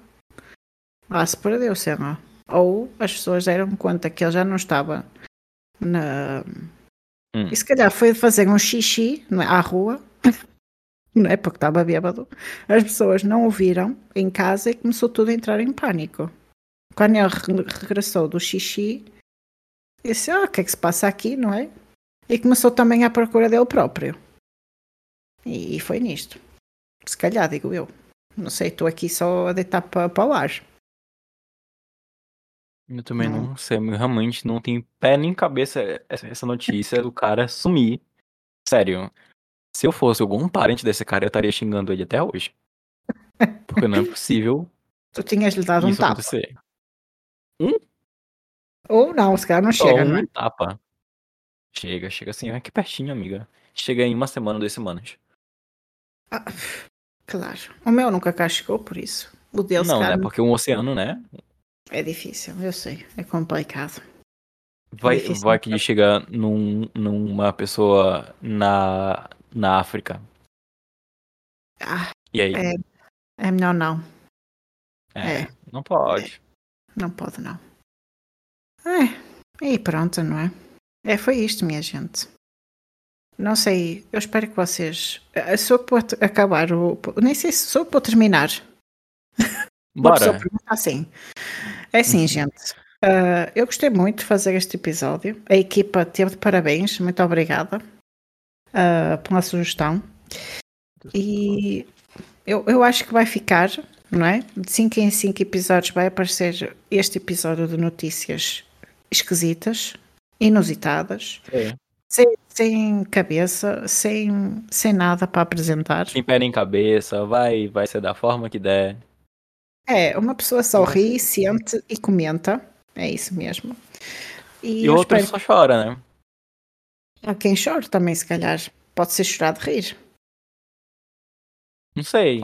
lá se perdeu, sei lá. Ou as pessoas deram conta que ele já não estava na. Hum. E se calhar foi fazer um xixi é? à rua, não é? Porque estava bêbado. As pessoas não o viram em casa e começou tudo a entrar em pânico. Quando ele re- regressou do xixi, disse: Ah, o que é que se passa aqui, não é? E começou também à procura dele próprio. E foi nisto. Se calhar, digo eu. Não sei, estou aqui só a deitar para, para o ar. Eu também Não. não sei, realmente não tem pé nem cabeça essa notícia do cara sumir. Sério. Se eu fosse algum parente desse cara, eu estaria xingando ele até hoje. Porque não é possível Tu tinhas lhe dado um tapa. acontecer. Ou não, se calhar não Só chega, não é? um tapa. Chega, chega assim, aqui pertinho, amiga. Chega em uma semana, duas semanas. Ah, claro. O meu nunca chegou, por isso. O dele, se não, calhar, né? Porque um oceano, né? é difícil, eu sei. É complicado. Vai, difícil, vai que ele chega num, numa pessoa na, na África. Ah, E aí? É. é melhor não. É, é. não pode. Não pode, não. É, e pronto, não é? É, foi isto, minha gente. Não sei, eu espero que vocês. eh, Sou para acabar o. Nem sei se sou para terminar. Bora. assim. É assim, gente. Uh, eu gostei muito de fazer este episódio. A equipa teve de parabéns. Muito obrigada uh, pela sugestão. E eu, eu acho que vai ficar, não é? De 5 em 5 episódios vai aparecer este episódio de notícias esquisitas, inusitadas, É. sem, sem cabeça, sem, sem nada para apresentar. Sem pé nem cabeça, vai, vai ser da forma que der. É, uma pessoa só ri, sente e comenta. É isso mesmo. E, E eu outro espero só chora, né? há quem chore também, se calhar. Pode ser chorar de rir. Não sei.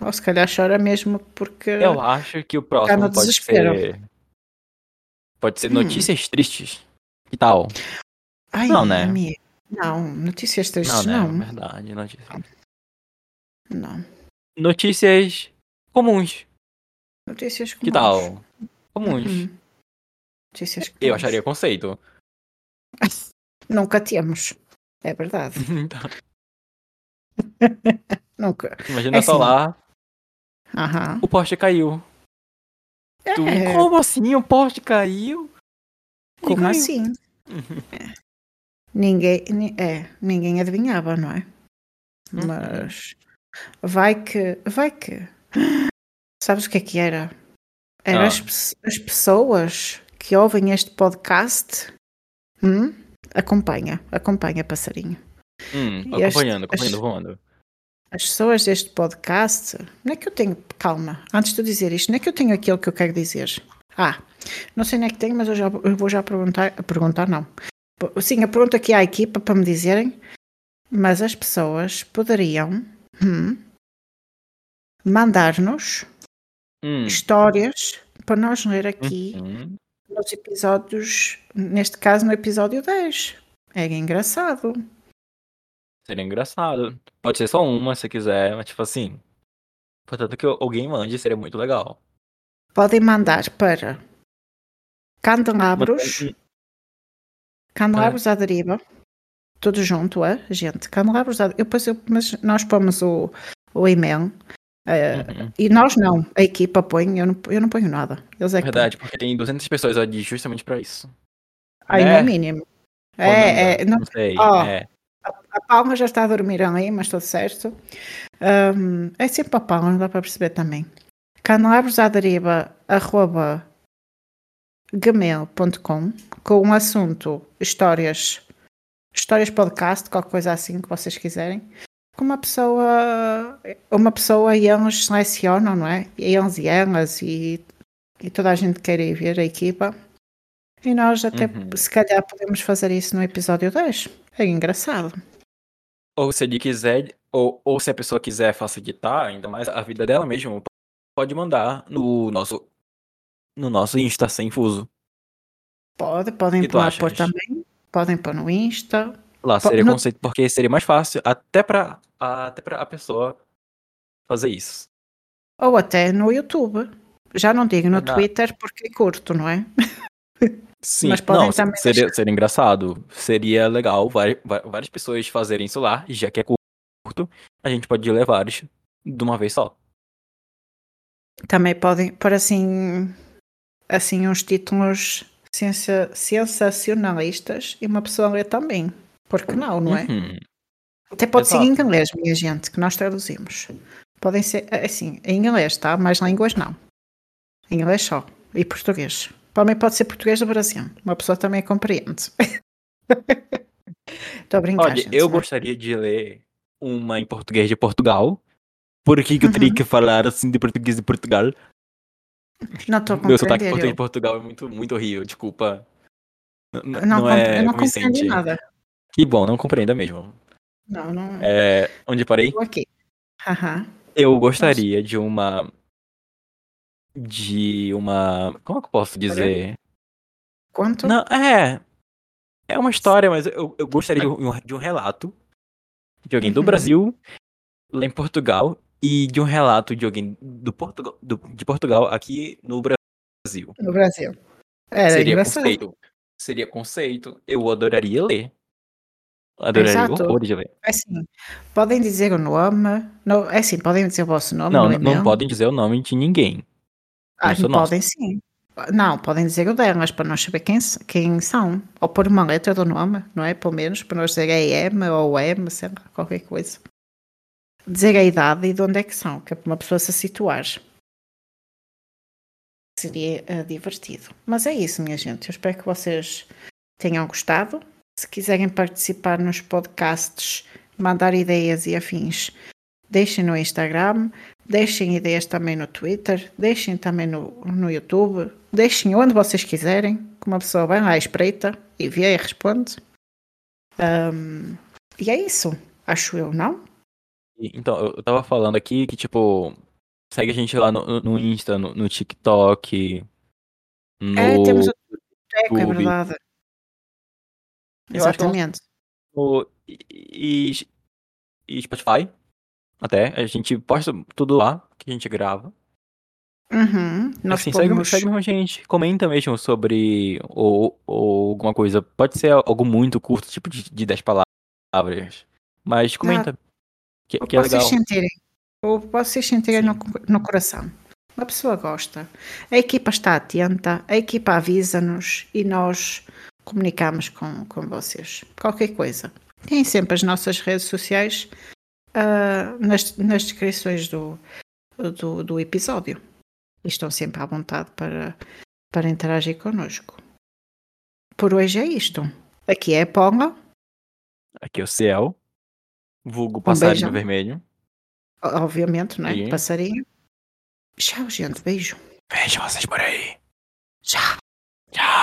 Ou se calhar chora mesmo porque. Eu acho que o próximo pode desespero. ser. Pode ser Hum. notícias tristes. Que tal? Ai, Não, né? Não, notícias tristes Não, né? não. Verdade, notícias. Não. Notícias comuns. Notícias Que comuns. tal? Comuns. Uhum. Notícias Eu comuns. acharia conceito. Nunca temos. É verdade. Então, Nunca. Imagina É só assim. lá, Aham. o poste caiu. Tu, É, como assim o poste caiu? Como caiu. assim? É. Ninguém, ni- é, ninguém adivinhava, não é? Uhum. Mas vai que, vai que. Sabes o que é que era? Era Ah. as, as pessoas que ouvem este podcast. Hum? Acompanha, acompanha, passarinho. Hum, acompanhando, as- acompanhando, voando. As pessoas deste podcast, não é que eu tenho, calma, antes de eu dizer isto, não é que eu tenho aquilo que eu quero dizer. Ah, não sei nem é que tenho, mas eu, já, eu vou já perguntar, perguntar não. Sim, eu pergunto aqui à equipa para me dizerem, mas as pessoas poderiam hum, mandar-nos Hum. histórias para nós ler aqui uhum. nos episódios, neste caso no episódio 10. Era engraçado. Seria engraçado. Pode ser só uma se quiser, mas tipo assim. Portanto, que alguém mande seria muito legal. Podem mandar para candelabros. Mas- Candelabros à deriva. Tudo junto, é, gente? Candelabros à eu, depois eu, Mas nós pomos o, o e-mail. eh, Uhum. E nós não. A equipa põe, eu não, eu não ponho nada. Eles é Verdade, porque tem 200 pessoas ali justamente pra isso. Aí Né? no mínimo. É, é, não- não sei. É. a Palma já está a dormir ali, mas tudo certo. Ahm, é sempre a Palma, dá para perceber também. Candelabros à deriva, arroba gmail.com com um assunto histórias, histórias podcast, qualquer coisa assim que vocês quiserem. Com uma pessoa, uma pessoa e eles selecionam, não é? E eles e elas e, e toda a gente quer ir ver a equipa. E nós até, Uhum. se calhar, podemos fazer isso no episódio 10. É engraçado. Ou se ele quiser, ou, ou se a pessoa quiser facilitar ainda mais a vida dela mesmo, pode mandar no nosso no nosso Insta sem fuso. Pode, podem pôr, pôr também. Podem pôr no Insta. Lá seria no- conceito porque seria mais fácil até pra até para a pessoa fazer isso. Ou até no YouTube. Já não digo no. Twitter porque é curto, não é? Sim, Mas não, seria, seria engraçado. Seria legal vari- va- várias pessoas fazerem isso lá, e já que é curto, a gente pode ler vários de uma vez só. Também podem pôr assim, assim uns títulos sensa- sensacionalistas e uma pessoa lê também. Porque não, não é? Uhum. Até pode ser em Exato. inglês, minha gente, que nós traduzimos. Podem ser, assim, em inglês, tá? Mais línguas não. Em inglês só. E português. Também pode ser português do Brasil. Uma pessoa também compreende. A brincar, Olha, gente, eu não é? gostaria de ler uma em português de Portugal. Por que, que eu teria Uhum. que falar assim de português de Portugal? Não a Meu sotaque português de Portugal é muito, muito horrível, desculpa. N- não, não, é eu não convincente. nada. Que bom, não compreenda mesmo. Não, não. É, onde parei? Aqui. Aham. Eu gostaria de uma. De uma. Como é que eu posso dizer? Quanto? Não, é. É uma história, mas eu, eu gostaria de um, de um relato de alguém do. Brasil, lá em Portugal, e de um relato de alguém do Portugal, do- de Portugal aqui no Brasil. No Brasil. Era Seria engraçado. conceito. Seria conceito. Eu adoraria ler. Adoraria Exato. horrores de ler. É assim, podem dizer o nome. No, é assim, podem dizer o vosso nome Não, no não e-mail. podem dizer o nome de ninguém. Ah, nosso. podem sim. Não, podem dizer o delas para nós saber quem, quem são. Ou pôr uma letra do nome, não é? Pelo menos, para nós dizer é M ou M, sei lá, qualquer coisa. Dizer a idade e de onde é que são, que é para uma pessoa se situar. Seria uh, divertido. Mas é isso, minha gente. Eu espero que vocês tenham gostado. Se quiserem participar nos podcasts, mandar ideias e afins, deixem no Instagram, deixem ideias também no Twitter, deixem também no, no YouTube, deixem onde vocês quiserem, que uma pessoa vai lá, espreita e vê e responde. Um, e é isso, acho eu, não? Então, eu tava falando aqui que, tipo, segue a gente lá no, no Insta, no, no TikTok, no É, temos o TikTok, é verdade. Eu que Exatamente. e, e- e Spotify, até. A gente posta tudo lá que a gente grava. Uhum, nós assim, segue, pomos- segue mesmo a gente. Comenta mesmo sobre ou, ou alguma coisa. Pode ser algo muito curto, tipo de, de 10 palavras. Mas comenta. Que, o que é que vocês legal. sentirem, o que vocês sentirem no, no coração. Uma pessoa gosta. A equipa está atenta, a equipa avisa-nos e nós comunicamos com, com vocês. Qualquer coisa. Tem sempre as nossas redes sociais ah, nas, nas descrições do, do, do episódio. E estão sempre à vontade para, para interagir connosco. Por hoje é isto. Aqui é a Paula. Aqui é o Ciel. Vulgo passarinho vermelho. Obviamente, não é? Sim. Passarinho. Tchau, gente. Beijo. Vejo vocês por aí. Tchau. Tchau.